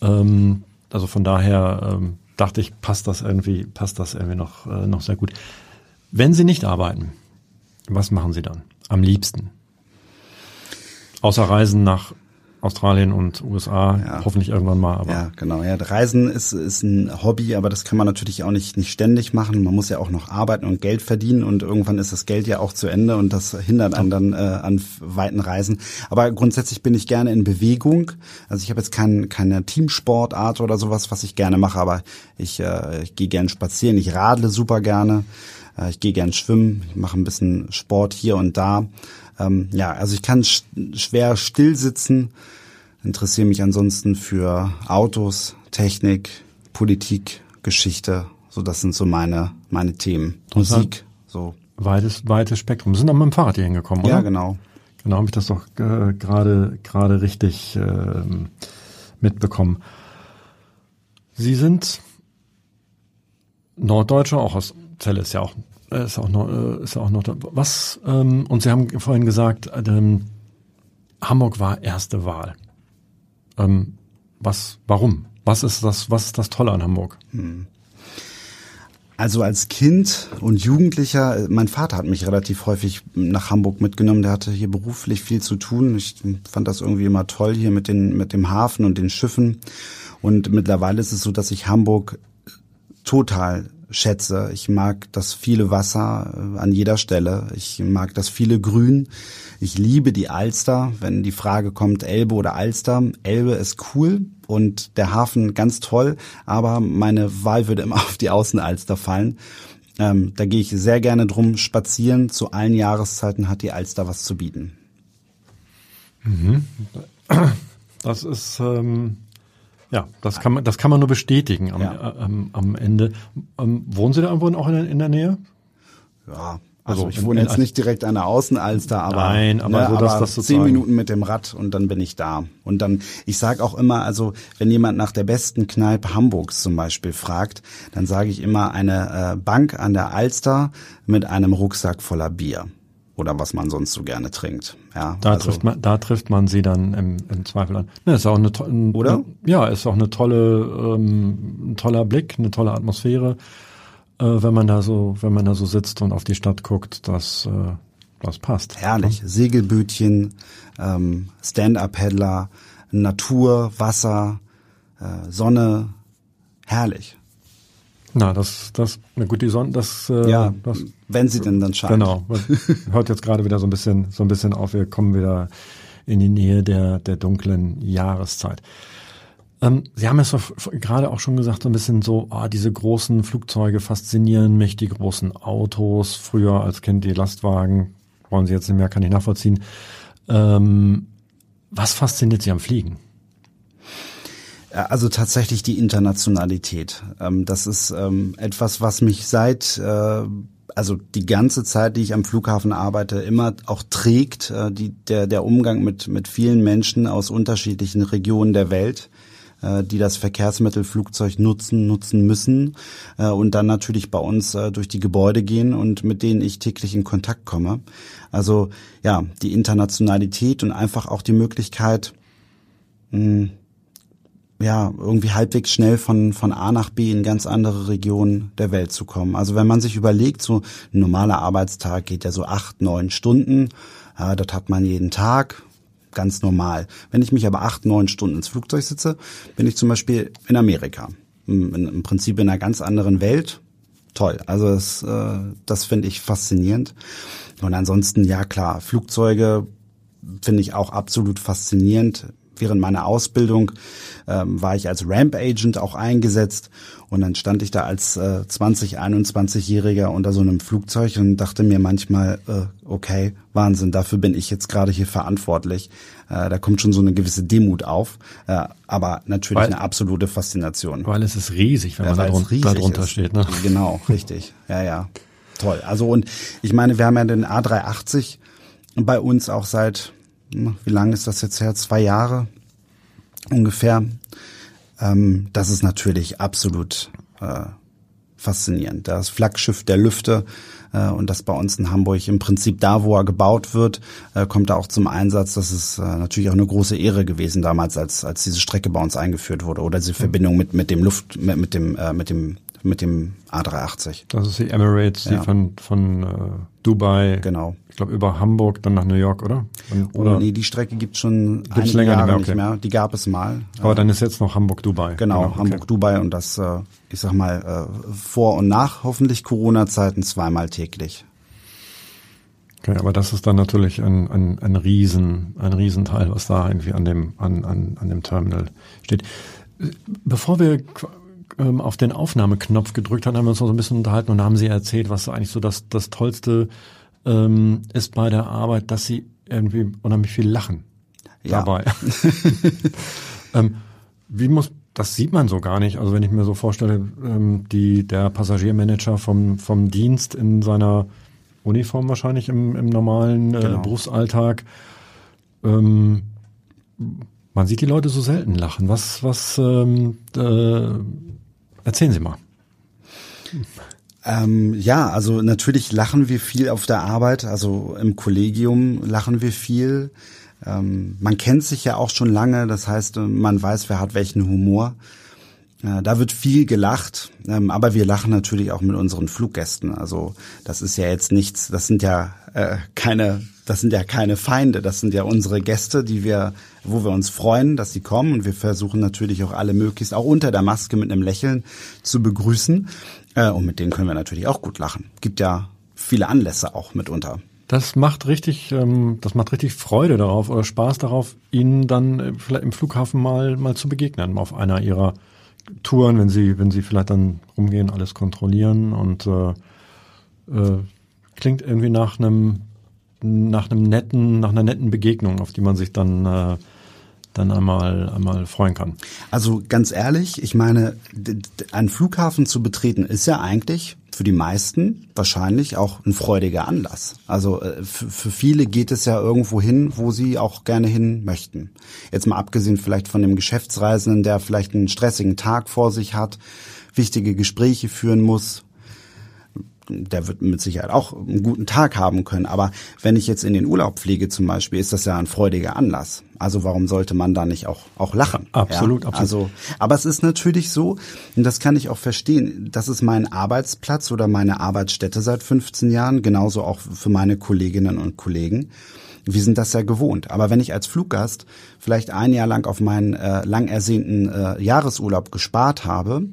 Ähm, also von daher ähm, dachte ich, passt das irgendwie, passt das irgendwie noch, äh, noch sehr gut. Wenn Sie nicht arbeiten, was machen Sie dann? Am liebsten? Außer Reisen nach Australien und USA, ja. hoffentlich irgendwann mal. Aber ja, genau. Ja, Reisen ist, ist ein Hobby, aber das kann man natürlich auch nicht, nicht ständig machen. Man muss ja auch noch arbeiten und Geld verdienen und irgendwann ist das Geld ja auch zu Ende und das hindert einen dann äh, an weiten Reisen. Aber grundsätzlich bin ich gerne in Bewegung. Also ich habe jetzt kein, keine Teamsportart oder sowas, was ich gerne mache, aber ich, äh, ich gehe gerne spazieren, ich radle super gerne. Äh, ich gehe gern schwimmen, ich mache ein bisschen Sport hier und da. Ähm, ja, also ich kann sch schwer still sitzen, interessiere mich ansonsten für Autos, Technik, Politik, Geschichte. So, das sind so meine, meine Themen. Musik, so. Weites, weites Spektrum. Wir sind auch mit dem Fahrrad hier hingekommen, oder? Ja, genau. Genau, habe ich das doch äh, gerade gerade richtig äh, mitbekommen. Sie sind Norddeutscher, auch aus Zelle ist ja auch ist auch noch, äh, ist auch noch da. Was, ähm, und Sie haben vorhin gesagt, ähm, Hamburg war erste Wahl. Ähm, was, warum? Was ist das, was ist das Tolle an Hamburg? Hm. Also als Kind und Jugendlicher, mein Vater hat mich relativ häufig nach Hamburg mitgenommen. Der hatte hier beruflich viel zu tun. Ich fand das irgendwie immer toll hier mit den, mit dem Hafen und den Schiffen. Und mittlerweile ist es so, dass ich Hamburg total schätze. Ich mag das viele Wasser äh, an jeder Stelle. Ich mag das viele Grün. Ich liebe die Alster. Wenn die Frage kommt, Elbe oder Alster, Elbe ist cool und der Hafen ganz toll, aber meine Wahl würde immer auf die Außenalster fallen. Ähm, da gehe ich sehr gerne drum spazieren. Zu allen Jahreszeiten hat die Alster was zu bieten. Mhm. Das ist ähm, ja, das kann man, das kann man nur bestätigen am, ja. äh, am, am Ende. Ähm, wohnen Sie da irgendwo auch in, in der Nähe? Ja, also, also ich wohne in, jetzt nicht direkt an der Außenalster, aber, nein, aber, ne, so, dass aber das zehn Minuten mit dem Rad und dann bin ich da. Und dann, ich sage auch immer, also wenn jemand nach der besten Kneipe Hamburgs zum Beispiel fragt, dann sage ich immer eine äh, Bank an der Alster mit einem Rucksack voller Bier oder was man sonst so gerne trinkt. Ja, da also, trifft man, da trifft man sie dann im, im Zweifel an. Ne, ist auch eine tolle, oder? Ja, ist auch eine tolle, ähm, ein toller Blick, eine tolle Atmosphäre, äh, wenn man da so, wenn man da so sitzt und auf die Stadt guckt, das, äh, das passt. Herrlich, ja. Segelbötchen, ähm, Stand-up-Paddler, Natur, Wasser, äh, Sonne, herrlich. Na, das, das, na gut, die Sonne, das, äh, ja, das, wenn sie denn dann scheint. Genau. Hört jetzt gerade wieder so ein bisschen, so ein bisschen auf. Wir kommen wieder in die Nähe der, der dunklen Jahreszeit. Ähm, sie haben es doch gerade auch schon gesagt, so ein bisschen so, ah, diese großen Flugzeuge faszinieren mich, die großen Autos. Früher als Kind die Lastwagen, wollen Sie jetzt nicht mehr, kann ich nachvollziehen. Ähm, was fasziniert Sie am Fliegen? Also tatsächlich die Internationalität. Ähm, das ist ähm, etwas, was mich seit äh, also die ganze Zeit, die ich am Flughafen arbeite, immer auch trägt, äh, die, der, der Umgang mit, mit vielen Menschen aus unterschiedlichen Regionen der Welt, äh, die das Verkehrsmittel Flugzeug nutzen, nutzen müssen und dann natürlich bei uns durch die Gebäude gehen und mit denen ich täglich in Kontakt komme. Also ja, die Internationalität und einfach auch die Möglichkeit, mh, hm, ja, irgendwie halbwegs schnell von, von A nach B in ganz andere Regionen der Welt zu kommen. Also wenn man sich überlegt, so ein normaler Arbeitstag geht ja so acht, neun Stunden, ja, das hat man jeden Tag, ganz normal. Wenn ich mich aber acht, neun Stunden ins Flugzeug sitze, bin ich zum Beispiel in Amerika. Im, im Prinzip in einer ganz anderen Welt. Toll. Also das, äh, das finde ich faszinierend. Und ansonsten, ja klar, Flugzeuge finde ich auch absolut faszinierend während meiner Ausbildung ähm, war ich als Ramp Agent auch eingesetzt und dann stand ich da als äh, 20, 21-Jähriger unter so einem Flugzeug und dachte mir manchmal, äh, okay, Wahnsinn, dafür bin ich jetzt gerade hier verantwortlich. Äh, da kommt schon so eine gewisse Demut auf, äh, aber natürlich weil, eine absolute Faszination. Weil es ist riesig, wenn ja, man da, drun da drunter ist. steht. Ne? Genau, richtig. Ja, ja. Toll. Also und ich meine, wir haben ja den A380 bei uns auch seit wie lange ist das jetzt her? Zwei Jahre ungefähr. Ähm, das ist natürlich absolut äh, faszinierend. Das Flaggschiff der Lüfte äh, und das bei uns in Hamburg im Prinzip da, wo er gebaut wird, äh, kommt da auch zum Einsatz. Das ist äh, natürlich auch eine große Ehre gewesen damals, als als diese Strecke bei uns eingeführt wurde oder diese Verbindung mit mit dem Luft mit, mit dem äh, mit dem mit dem A380. Das ist die Emirates, die Ja. von, von äh, Dubai, Genau. ich glaube über Hamburg, dann nach New York, oder? Und, Oh, oder? nee, die Strecke gibt's schon Gibt's länger nicht Jahre mehr, nicht okay. mehr. Die gab es mal. Aber dann ist jetzt noch Hamburg-Dubai. Genau, okay. Hamburg-Dubai und das, äh, ich sag mal, äh, vor und nach hoffentlich Corona-Zeiten zweimal täglich. Okay, aber das ist dann natürlich ein, ein, ein Riesen, ein Riesenteil, was da irgendwie an dem, an, an, an dem Terminal steht. Bevor wir ähm, auf den Aufnahmeknopf gedrückt haben, haben wir uns noch so ein bisschen unterhalten und haben Sie erzählt, was eigentlich so das, das Tollste ähm, ist bei der Arbeit, dass Sie irgendwie unheimlich viel lachen Ja. dabei. ähm, wie muss, das sieht man so gar nicht. Also wenn ich mir so vorstelle, ähm, die, der Passagiermanager vom, vom Dienst in seiner Uniform wahrscheinlich im, im normalen äh, Genau. Berufsalltag, ähm, man sieht die Leute so selten lachen. Was, was, ähm, äh, erzählen Sie mal. Ähm, ja, also natürlich lachen wir viel auf der Arbeit, also im Kollegium lachen wir viel. Ähm, man kennt sich ja auch schon lange, das heißt, man weiß, wer hat welchen Humor. Äh, Da wird viel gelacht, ähm, aber wir lachen natürlich auch mit unseren Fluggästen. Also das ist ja jetzt nichts, das sind ja äh, keine, das sind ja keine Feinde, das sind ja unsere Gäste, die wir, wo wir uns freuen, dass sie kommen und wir versuchen natürlich auch alle möglichst auch unter der Maske mit einem Lächeln zu begrüßen äh, und mit denen können wir natürlich auch gut lachen. Gibt ja viele Anlässe auch mitunter. Das macht richtig, ähm, das macht richtig Freude darauf oder Spaß darauf, Ihnen dann äh, vielleicht im Flughafen mal mal zu begegnen auf einer Ihrer Touren, wenn Sie wenn Sie vielleicht dann rumgehen, alles kontrollieren und äh, äh, klingt irgendwie nach einem nach einem netten nach einer netten Begegnung, auf die man sich dann äh, dann einmal einmal freuen kann. Also ganz ehrlich, ich meine, einen Flughafen zu betreten ist ja eigentlich für die meisten wahrscheinlich auch ein freudiger Anlass. Also äh, für viele geht es ja irgendwo hin, wo sie auch gerne hin möchten. Jetzt mal abgesehen vielleicht von dem Geschäftsreisenden, der vielleicht einen stressigen Tag vor sich hat, wichtige Gespräche führen muss, der wird mit Sicherheit auch einen guten Tag haben können. Aber wenn ich jetzt in den Urlaub fliege zum Beispiel, ist das ja ein freudiger Anlass. Also warum sollte man da nicht auch, auch lachen? Absolut, ja? absolut. Also, aber es ist natürlich so, und das kann ich auch verstehen, das ist mein Arbeitsplatz oder meine Arbeitsstätte seit 15 Jahren, genauso auch für meine Kolleginnen und Kollegen. Wir sind das ja gewohnt. Aber wenn ich als Fluggast vielleicht ein Jahr lang auf meinen äh, lang ersehnten äh, Jahresurlaub gespart habe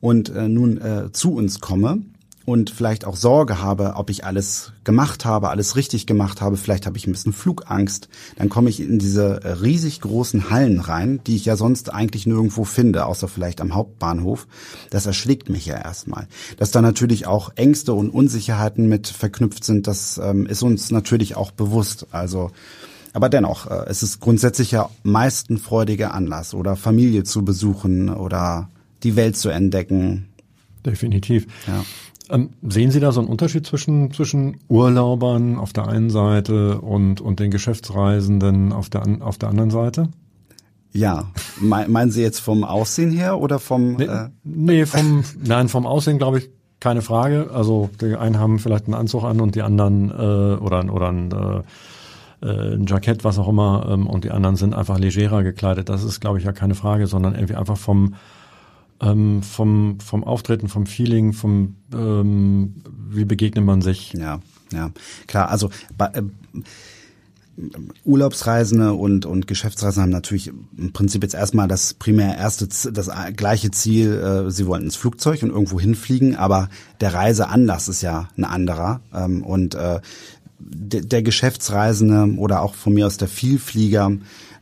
und äh, nun äh, zu uns komme und vielleicht auch Sorge habe, ob ich alles gemacht habe, alles richtig gemacht habe, vielleicht habe ich ein bisschen Flugangst, dann komme ich in diese äh, riesig großen Hallen rein, die ich ja sonst eigentlich nirgendwo finde, außer vielleicht am Hauptbahnhof. Das erschlägt mich ja erstmal. Dass da natürlich auch Ängste und Unsicherheiten mit verknüpft sind, das ähm, ist uns natürlich auch bewusst. Also aber dennoch, äh, es ist grundsätzlich ja meist ein freudiger Anlass oder Familie zu besuchen oder die Welt zu entdecken. Definitiv. Ja. Ähm, sehen Sie da so einen Unterschied zwischen, zwischen Urlaubern auf der einen Seite und, und den Geschäftsreisenden auf der, auf der anderen Seite? Ja, Me- meinen Sie jetzt vom Aussehen her oder vom? Nee, Äh, nee vom, nein, vom Aussehen glaube ich keine Frage. Also die einen haben vielleicht einen Anzug an und die anderen äh, oder, oder ein, äh, äh, ein Jackett, was auch immer, ähm, und die anderen sind einfach legerer gekleidet. Das ist, glaube ich, ja keine Frage, sondern irgendwie einfach vom ähm, vom vom Auftreten, vom Feeling, vom ähm, wie begegnet man sich. ja, ja, klar. Also bei, äh, Urlaubsreisende und und Geschäftsreisende haben natürlich im Prinzip jetzt erstmal das primär erste, das äh, gleiche Ziel. Äh, sie wollen ins Flugzeug und irgendwo hinfliegen, aber der Reiseanlass ist ja ein anderer ähm, und äh, der, der Geschäftsreisende oder auch von mir aus der Vielflieger,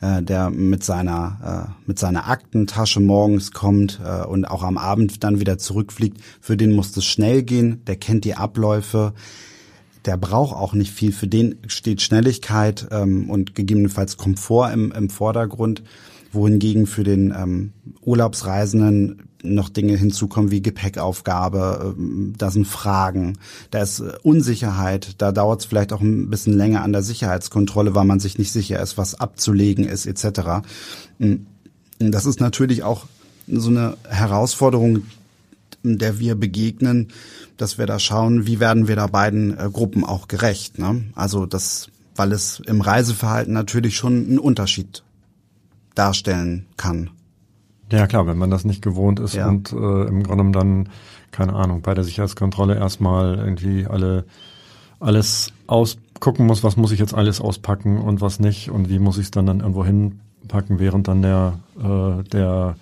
äh, der mit seiner äh, mit seiner Aktentasche morgens kommt äh, und auch am Abend dann wieder zurückfliegt, für den muss es schnell gehen. Der kennt die Abläufe. Der braucht auch nicht viel. Für den steht Schnelligkeit ähm, und gegebenenfalls Komfort im, im Vordergrund, wohingegen für den ähm, Urlaubsreisenden noch Dinge hinzukommen wie Gepäckaufgabe, ähm, da sind Fragen, da ist äh, Unsicherheit, da dauert es vielleicht auch ein bisschen länger an der Sicherheitskontrolle, weil man sich nicht sicher ist, was abzulegen ist etc. Mm, Das ist natürlich auch so eine Herausforderung, der wir begegnen, dass wir da schauen, wie werden wir da beiden äh, Gruppen auch gerecht. Ne? Also das, weil es im Reiseverhalten natürlich schon einen Unterschied darstellen kann. Ja klar, wenn man das nicht gewohnt ist ja. und äh, im Grunde dann, keine Ahnung, bei der Sicherheitskontrolle erstmal irgendwie alle alles ausgucken muss, was muss ich jetzt alles auspacken und was nicht und wie muss ich es dann dann irgendwo hinpacken, während dann der, äh, der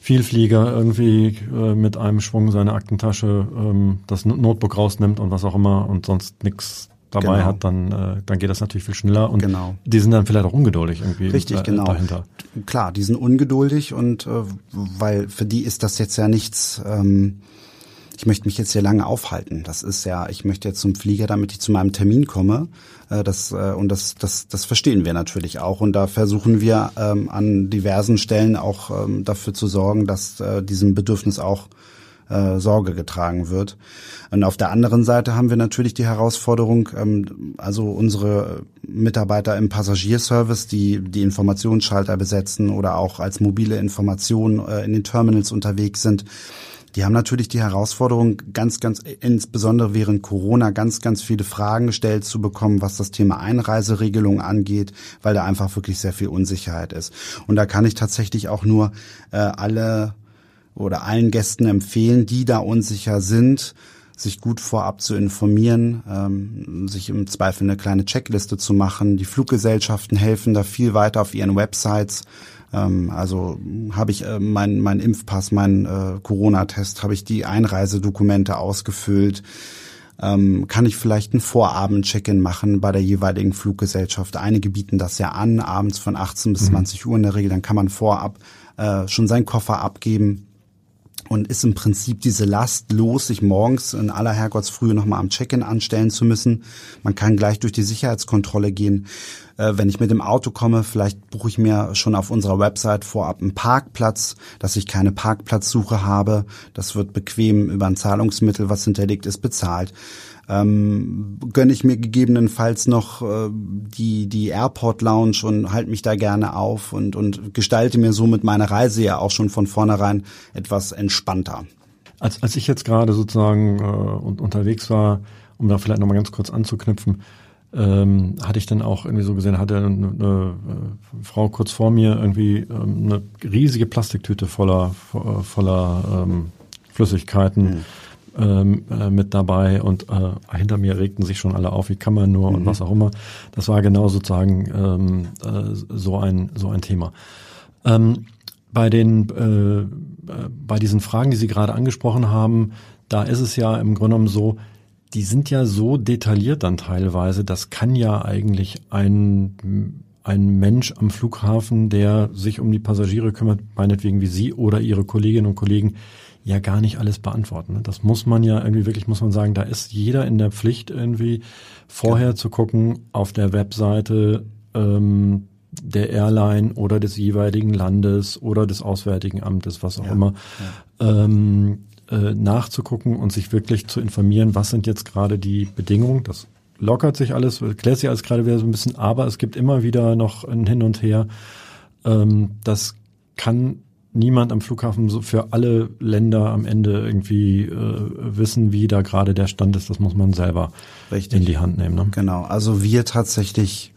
Vielflieger irgendwie äh, mit einem Schwung seine Aktentasche ähm, das Notebook rausnimmt und was auch immer und sonst nichts dabei genau. hat, dann, äh, dann geht das natürlich viel schneller und genau. die sind dann vielleicht auch ungeduldig irgendwie Richtig, äh, genau. dahinter. Klar, die sind ungeduldig und äh, weil für die ist das jetzt ja nichts, ähm, ich möchte mich jetzt hier lange aufhalten. Das ist ja, ich möchte jetzt zum Flieger, damit ich zu meinem Termin komme. Äh, das, äh, und das, das, das verstehen wir natürlich auch. Und da versuchen wir ähm, an diversen Stellen auch ähm, dafür zu sorgen, dass äh, diesem Bedürfnis auch äh, Sorge getragen wird. Und auf der anderen Seite haben wir natürlich die Herausforderung, ähm, also unsere Mitarbeiter im Passagierservice, die die Informationsschalter besetzen oder auch als mobile Information äh, in den Terminals unterwegs sind, die haben natürlich die Herausforderung, ganz, ganz, insbesondere während Corona, ganz, ganz viele Fragen gestellt zu bekommen, was das Thema Einreiseregelung angeht, weil da einfach wirklich sehr viel Unsicherheit ist. Und da kann ich tatsächlich auch nur äh, alle oder allen Gästen empfehlen, die da unsicher sind, sich gut vorab zu informieren, ähm, sich im Zweifel eine kleine Checkliste zu machen. Die Fluggesellschaften helfen da viel weiter auf ihren Websites. Ähm, also habe ich äh, mein, mein Impfpass, mein äh, Corona-Test, habe ich die Einreisedokumente ausgefüllt. Ähm, kann ich vielleicht ein Vorabend-Check-in machen bei der jeweiligen Fluggesellschaft. Einige bieten das ja an, abends von 18 bis mhm. 20 Uhr in der Regel. Dann kann man vorab äh, schon seinen Koffer abgeben und ist im Prinzip diese Last los, sich morgens in aller Herrgottsfrühe nochmal am Check-in anstellen zu müssen. Man kann gleich durch die Sicherheitskontrolle gehen. Äh, wenn ich mit dem Auto komme, vielleicht buche ich mir schon auf unserer Website vorab einen Parkplatz, dass ich keine Parkplatzsuche habe. Das wird bequem über ein Zahlungsmittel, was hinterlegt ist, bezahlt ähm, gönne ich mir gegebenenfalls noch äh, die, die Airport Lounge und halte mich da gerne auf und, und gestalte mir somit meine Reise ja auch schon von vornherein etwas entspannter. Als, als ich jetzt gerade sozusagen äh, unterwegs war, um da vielleicht nochmal ganz kurz anzuknüpfen, ähm, hatte ich dann auch irgendwie so gesehen, hatte eine, eine, eine Frau kurz vor mir irgendwie ähm, eine riesige Plastiktüte voller, voller ähm, Flüssigkeiten. Mhm ähm, äh, mit dabei und äh, hinter mir regten sich schon alle auf, wie kann man nur mhm. und was auch immer. Das war genau sozusagen ähm, äh, so ein so ein Thema. Ähm, bei den äh, äh, bei diesen Fragen, die Sie gerade angesprochen haben, da ist es ja im Grunde genommen so, die sind ja so detailliert dann teilweise, das kann ja eigentlich ein ein Mensch am Flughafen, der sich um die Passagiere kümmert, meinetwegen wie Sie oder Ihre Kolleginnen und Kollegen, ja gar nicht alles beantworten. Das muss man ja irgendwie wirklich, muss man sagen, da ist jeder in der Pflicht irgendwie vorher ja. zu gucken auf der Webseite ähm, der Airline oder des jeweiligen Landes oder des Auswärtigen Amtes, was auch ja. immer, ja. Ähm, äh, nachzugucken und sich wirklich zu informieren, was sind jetzt gerade die Bedingungen. Das lockert sich alles, klärt sich alles gerade wieder so ein bisschen, aber es gibt immer wieder noch ein Hin und Her. Ähm, das kann niemand am Flughafen so für alle Länder am Ende irgendwie äh, wissen, wie da gerade der Stand ist. Das muss man selber Richtig. in die Hand nehmen. Ne? Genau. Also wir tatsächlich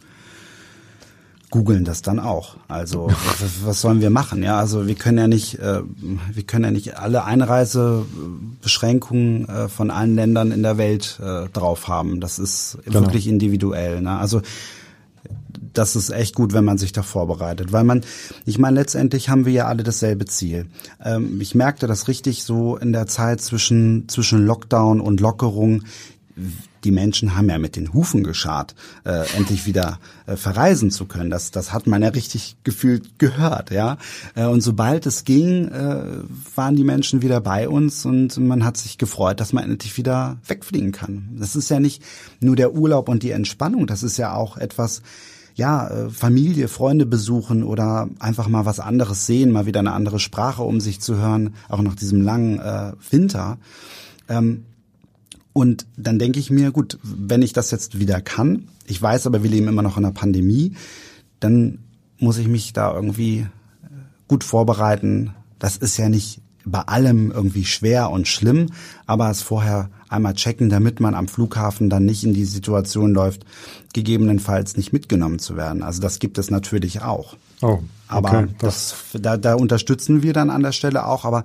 googeln das dann auch. Also was, sollen wir machen? Ja, also wir können ja nicht, äh, wir können ja nicht alle Einreisebeschränkungen äh, von allen Ländern in der Welt äh, drauf haben. Das ist genau. wirklich individuell. Ne? Also das ist echt gut, wenn man sich da vorbereitet. Weil man, ich meine, letztendlich haben wir ja alle dasselbe Ziel. Ähm, ich merkte das richtig so in der Zeit zwischen, zwischen Lockdown und Lockerung die Menschen haben ja mit den Hufen geschart, äh, endlich wieder äh, verreisen zu können. Das, das hat man ja richtig gefühlt gehört, ja. Äh, und sobald es ging, äh, waren die Menschen wieder bei uns und man hat sich gefreut, dass man endlich wieder wegfliegen kann. Das ist ja nicht nur der Urlaub und die Entspannung, das ist ja auch etwas, ja, äh, Familie, Freunde besuchen oder einfach mal was anderes sehen, mal wieder eine andere Sprache um sich zu hören, auch nach diesem langen äh, Winter. Ähm, und dann denke ich mir, gut, wenn ich das jetzt wieder kann, ich weiß aber, wir leben immer noch in einer Pandemie, dann muss ich mich da irgendwie äh, gut vorbereiten. Das ist ja nicht bei allem irgendwie schwer und schlimm, aber es vorher einmal checken, damit man am Flughafen dann nicht in die Situation läuft, gegebenenfalls nicht mitgenommen zu werden. Also das gibt es natürlich auch. Oh, okay. Aber das, da, da unterstützen wir dann an der Stelle auch, aber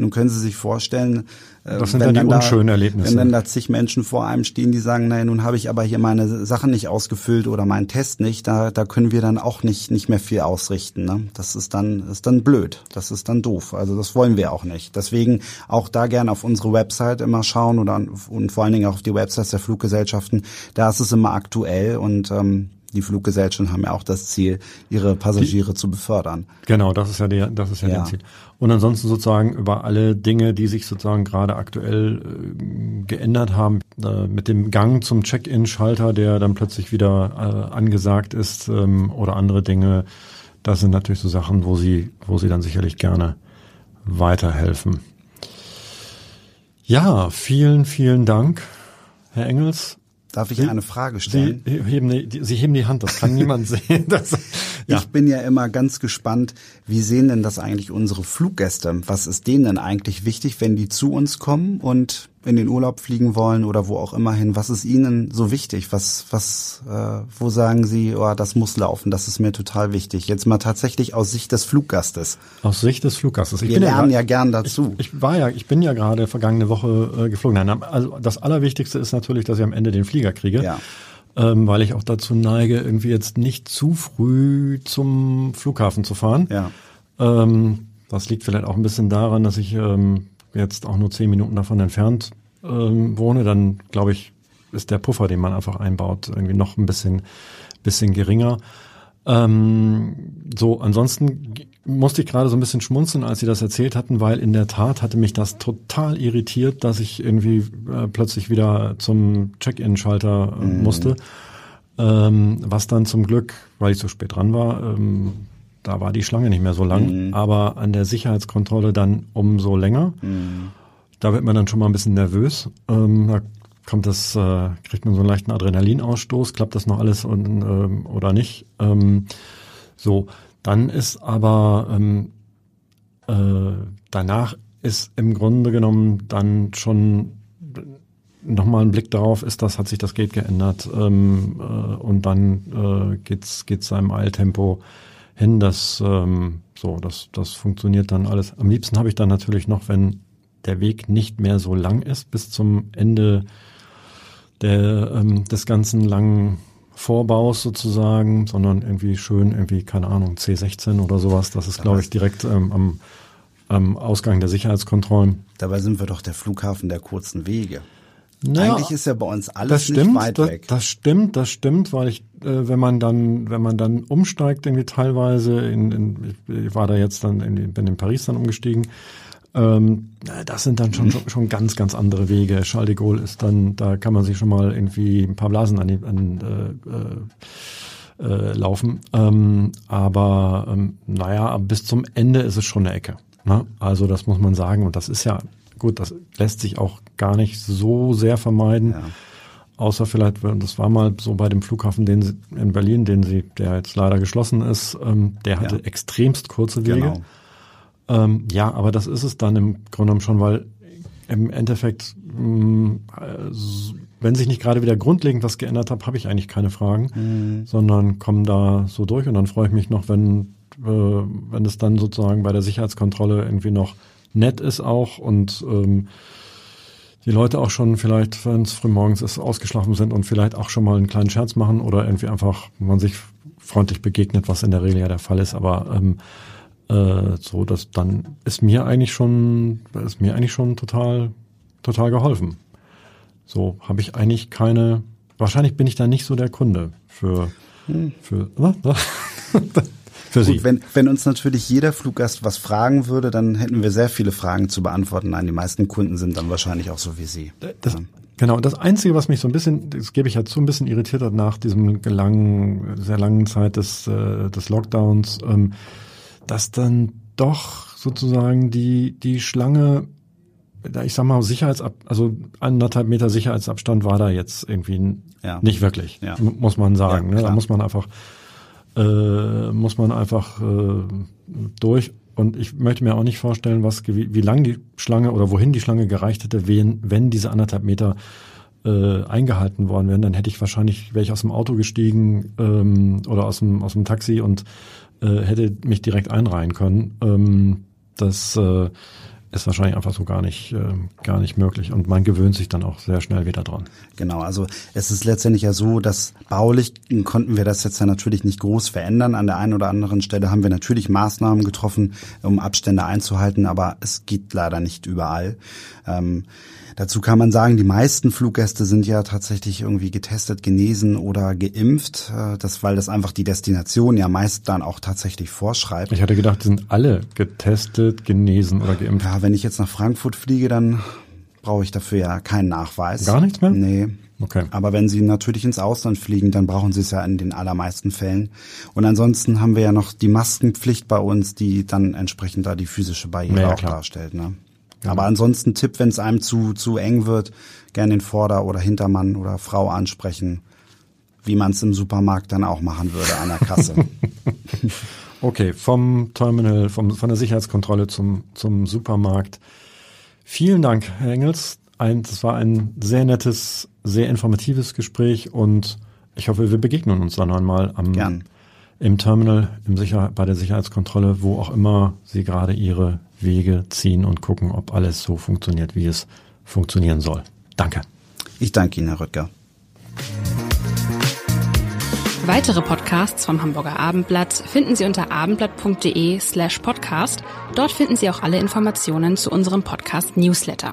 nun können Sie sich vorstellen, äh, das sind wenn dann die unschönen da, Erlebnisse. Wenn dann da zig Menschen vor einem stehen, die sagen, naja, nun habe ich aber hier meine Sachen nicht ausgefüllt oder meinen Test nicht, da, da können wir dann auch nicht, nicht mehr viel ausrichten. Ne? Das ist dann, ist dann blöd. Das ist dann doof. Also das wollen wir auch nicht. Deswegen auch da gerne auf unsere Website immer schauen oder und vor allen Dingen auch auf die Websites der Fluggesellschaften. Da ist es immer aktuell und ähm, die Fluggesellschaften haben ja auch das Ziel, ihre Passagiere die, zu befördern. Genau, das ist ja der, das ist ja, ja. der Ziel. Und ansonsten sozusagen über alle Dinge, die sich sozusagen gerade aktuell äh, geändert haben, äh, mit dem Gang zum Check-in-Schalter, der dann plötzlich wieder äh, angesagt ist, ähm, oder andere Dinge, das sind natürlich so Sachen, wo sie, wo sie dann sicherlich gerne weiterhelfen. Ja, vielen, vielen Dank, Herr Engels. Darf ich Sie, eine Frage stellen? Sie heben, die, Sie heben die Hand, das kann niemand sehen. Das, ja. Ich bin ja immer ganz gespannt, wie sehen denn das eigentlich unsere Fluggäste? Was ist denen denn eigentlich wichtig, wenn die zu uns kommen und in den Urlaub fliegen wollen oder wo auch immer hin? Was ist ihnen so wichtig? Was, was, äh, wo sagen sie, oh, das muss laufen, das ist mir total wichtig? Jetzt mal tatsächlich aus Sicht des Fluggastes. Aus Sicht des Fluggastes. Ich Wir lernen ja, ja, gern dazu. Ich, ich, war ja, ich bin ja gerade vergangene Woche äh, geflogen. Nein, also das Allerwichtigste ist natürlich, dass ich am Ende den Flieger kriege. Ja. Ähm, weil ich auch dazu neige, irgendwie jetzt nicht zu früh zum Flughafen zu fahren. Ja. Ähm, das liegt vielleicht auch ein bisschen daran, dass ich ähm, jetzt auch nur zehn Minuten davon entfernt ähm, wohne, dann glaube ich, ist der Puffer, den man einfach einbaut, irgendwie noch ein bisschen, bisschen geringer. Ähm, so, ansonsten musste ich gerade so ein bisschen schmunzeln, als Sie das erzählt hatten, weil in der Tat hatte mich das total irritiert, dass ich irgendwie äh, plötzlich wieder zum Check-in-Schalter äh, mhm. musste. Ähm, was dann zum Glück, weil ich so spät dran war, ähm, da war die Schlange nicht mehr so lang, mhm. aber an der Sicherheitskontrolle dann umso länger. Mhm. Da wird man dann schon mal ein bisschen nervös. Ähm, da kommt das, äh, kriegt man so einen leichten Adrenalinausstoß, klappt das noch alles und, ähm, oder nicht. Ähm, so, dann ist aber ähm, äh, danach ist im Grunde genommen dann schon nochmal ein Blick darauf, ist das, hat sich das Gate geändert ähm, äh, und dann äh, geht's geht's seinem Eiltempo hin. Das ähm, so, das das funktioniert dann alles. Am liebsten habe ich dann natürlich noch, wenn der Weg nicht mehr so lang ist bis zum Ende der ähm, des ganzen langen Vorbaus sozusagen, sondern irgendwie schön irgendwie keine Ahnung C16 oder sowas. Das ist glaube ich direkt ähm, am am Ausgang der Sicherheitskontrollen. Dabei sind wir doch der Flughafen der kurzen Wege. Naja, Eigentlich ist ja bei uns alles das stimmt, nicht weit das, weg. Das stimmt, das stimmt, weil ich, äh, wenn man dann, wenn man dann umsteigt, irgendwie teilweise, in, in, ich war da jetzt dann, in, bin in Paris dann umgestiegen, ähm, das sind dann schon, mhm. schon ganz, ganz andere Wege. Charles de Gaulle ist dann, da kann man sich schon mal irgendwie ein paar Blasen an, die, an äh, äh, laufen. Ähm, aber ähm, naja, bis zum Ende ist es schon eine Ecke. Ne? Also das muss man sagen. Und das ist ja gut, das lässt sich auch gar nicht so sehr vermeiden. Ja. Außer vielleicht, das war mal so bei dem Flughafen den sie, in Berlin, den sie, der jetzt leider geschlossen ist, ähm, der hatte ja. extremst kurze Wege. Genau. Ähm, ja, aber das ist es dann im Grunde genommen schon, weil im Endeffekt, mh, mm, wenn sich nicht gerade wieder grundlegend was geändert hat, habe ich eigentlich keine Fragen, mhm. sondern komme da so durch und dann freue ich mich noch, wenn, äh, wenn es dann sozusagen bei der Sicherheitskontrolle irgendwie noch nett ist auch und ähm, die Leute auch schon vielleicht, wenn es frühmorgens ist, ausgeschlafen sind und vielleicht auch schon mal einen kleinen Scherz machen oder irgendwie einfach man sich freundlich begegnet, was in der Regel ja der Fall ist. Aber ähm, äh, so, dass dann ist mir eigentlich schon, ist mir eigentlich schon total, total geholfen. So habe ich eigentlich keine. Wahrscheinlich bin ich da nicht so der Kunde für hm. für. Was? für Sie. Gut, wenn, wenn uns natürlich jeder Fluggast was fragen würde, dann hätten wir sehr viele Fragen zu beantworten. Nein, die meisten Kunden sind dann wahrscheinlich auch so wie Sie. Das, ja. Genau, das Einzige, was mich so ein bisschen, das gebe ich ja zu, ein bisschen irritiert hat nach diesem langen, sehr langen Zeit des, äh, des Lockdowns, ähm, dass dann doch sozusagen die, die Schlange ich sag mal, Sicherheitsab, also anderthalb Meter Sicherheitsabstand war da jetzt irgendwie ja. nicht wirklich, ja. muss man sagen. Ja, ne? Da muss man einfach äh, muss man einfach äh, durch. Und ich möchte mir auch nicht vorstellen, was, wie, wie lang die Schlange oder wohin die Schlange gereicht hätte, wenn, wenn diese anderthalb Meter äh, eingehalten worden wären. Dann hätte ich wahrscheinlich, wäre ich aus dem Auto gestiegen ähm, oder aus dem, aus dem Taxi und äh, hätte mich direkt einreihen können. Ähm, das äh, ist wahrscheinlich einfach so gar nicht, äh, gar nicht möglich. Und man gewöhnt sich dann auch sehr schnell wieder dran. Genau, also es ist letztendlich ja so, dass baulich konnten wir das jetzt ja natürlich nicht groß verändern. An der einen oder anderen Stelle haben wir natürlich Maßnahmen getroffen, um Abstände einzuhalten, aber es geht leider nicht überall. Ähm, Dazu kann man sagen, die meisten Fluggäste sind ja tatsächlich irgendwie getestet, genesen oder geimpft, äh, das, weil das einfach die Destination ja meist dann auch tatsächlich vorschreibt. Ich hatte gedacht, die sind alle getestet, genesen oder geimpft. Ja, wenn ich jetzt nach Frankfurt fliege, dann brauche ich dafür ja keinen Nachweis. Gar nichts mehr? Nee. Okay. Aber wenn Sie natürlich ins Ausland fliegen, dann brauchen Sie es ja in den allermeisten Fällen. Und ansonsten haben wir ja noch die Maskenpflicht bei uns, die dann entsprechend da die physische Barriere ja, auch klar. darstellt. Ne? Aber ansonsten Tipp, wenn es einem zu, zu eng wird, gerne den Vorder- oder Hintermann oder Frau ansprechen, wie man es im Supermarkt dann auch machen würde an der Kasse. okay, vom Terminal, vom, von der Sicherheitskontrolle zum, zum Supermarkt. Vielen Dank, Herr Engels. Ein, das war ein sehr nettes, sehr informatives Gespräch und ich hoffe, wir begegnen uns dann einmal am, Gern. Im Terminal, im Sicher bei der Sicherheitskontrolle, wo auch immer Sie gerade Ihre Wege ziehen und gucken, ob alles so funktioniert, wie es funktionieren soll. Danke. Ich danke Ihnen, Herr Rüttger. Weitere Podcasts vom Hamburger Abendblatt finden Sie unter abendblatt.de slash podcast. Dort finden Sie auch alle Informationen zu unserem Podcast Newsletter.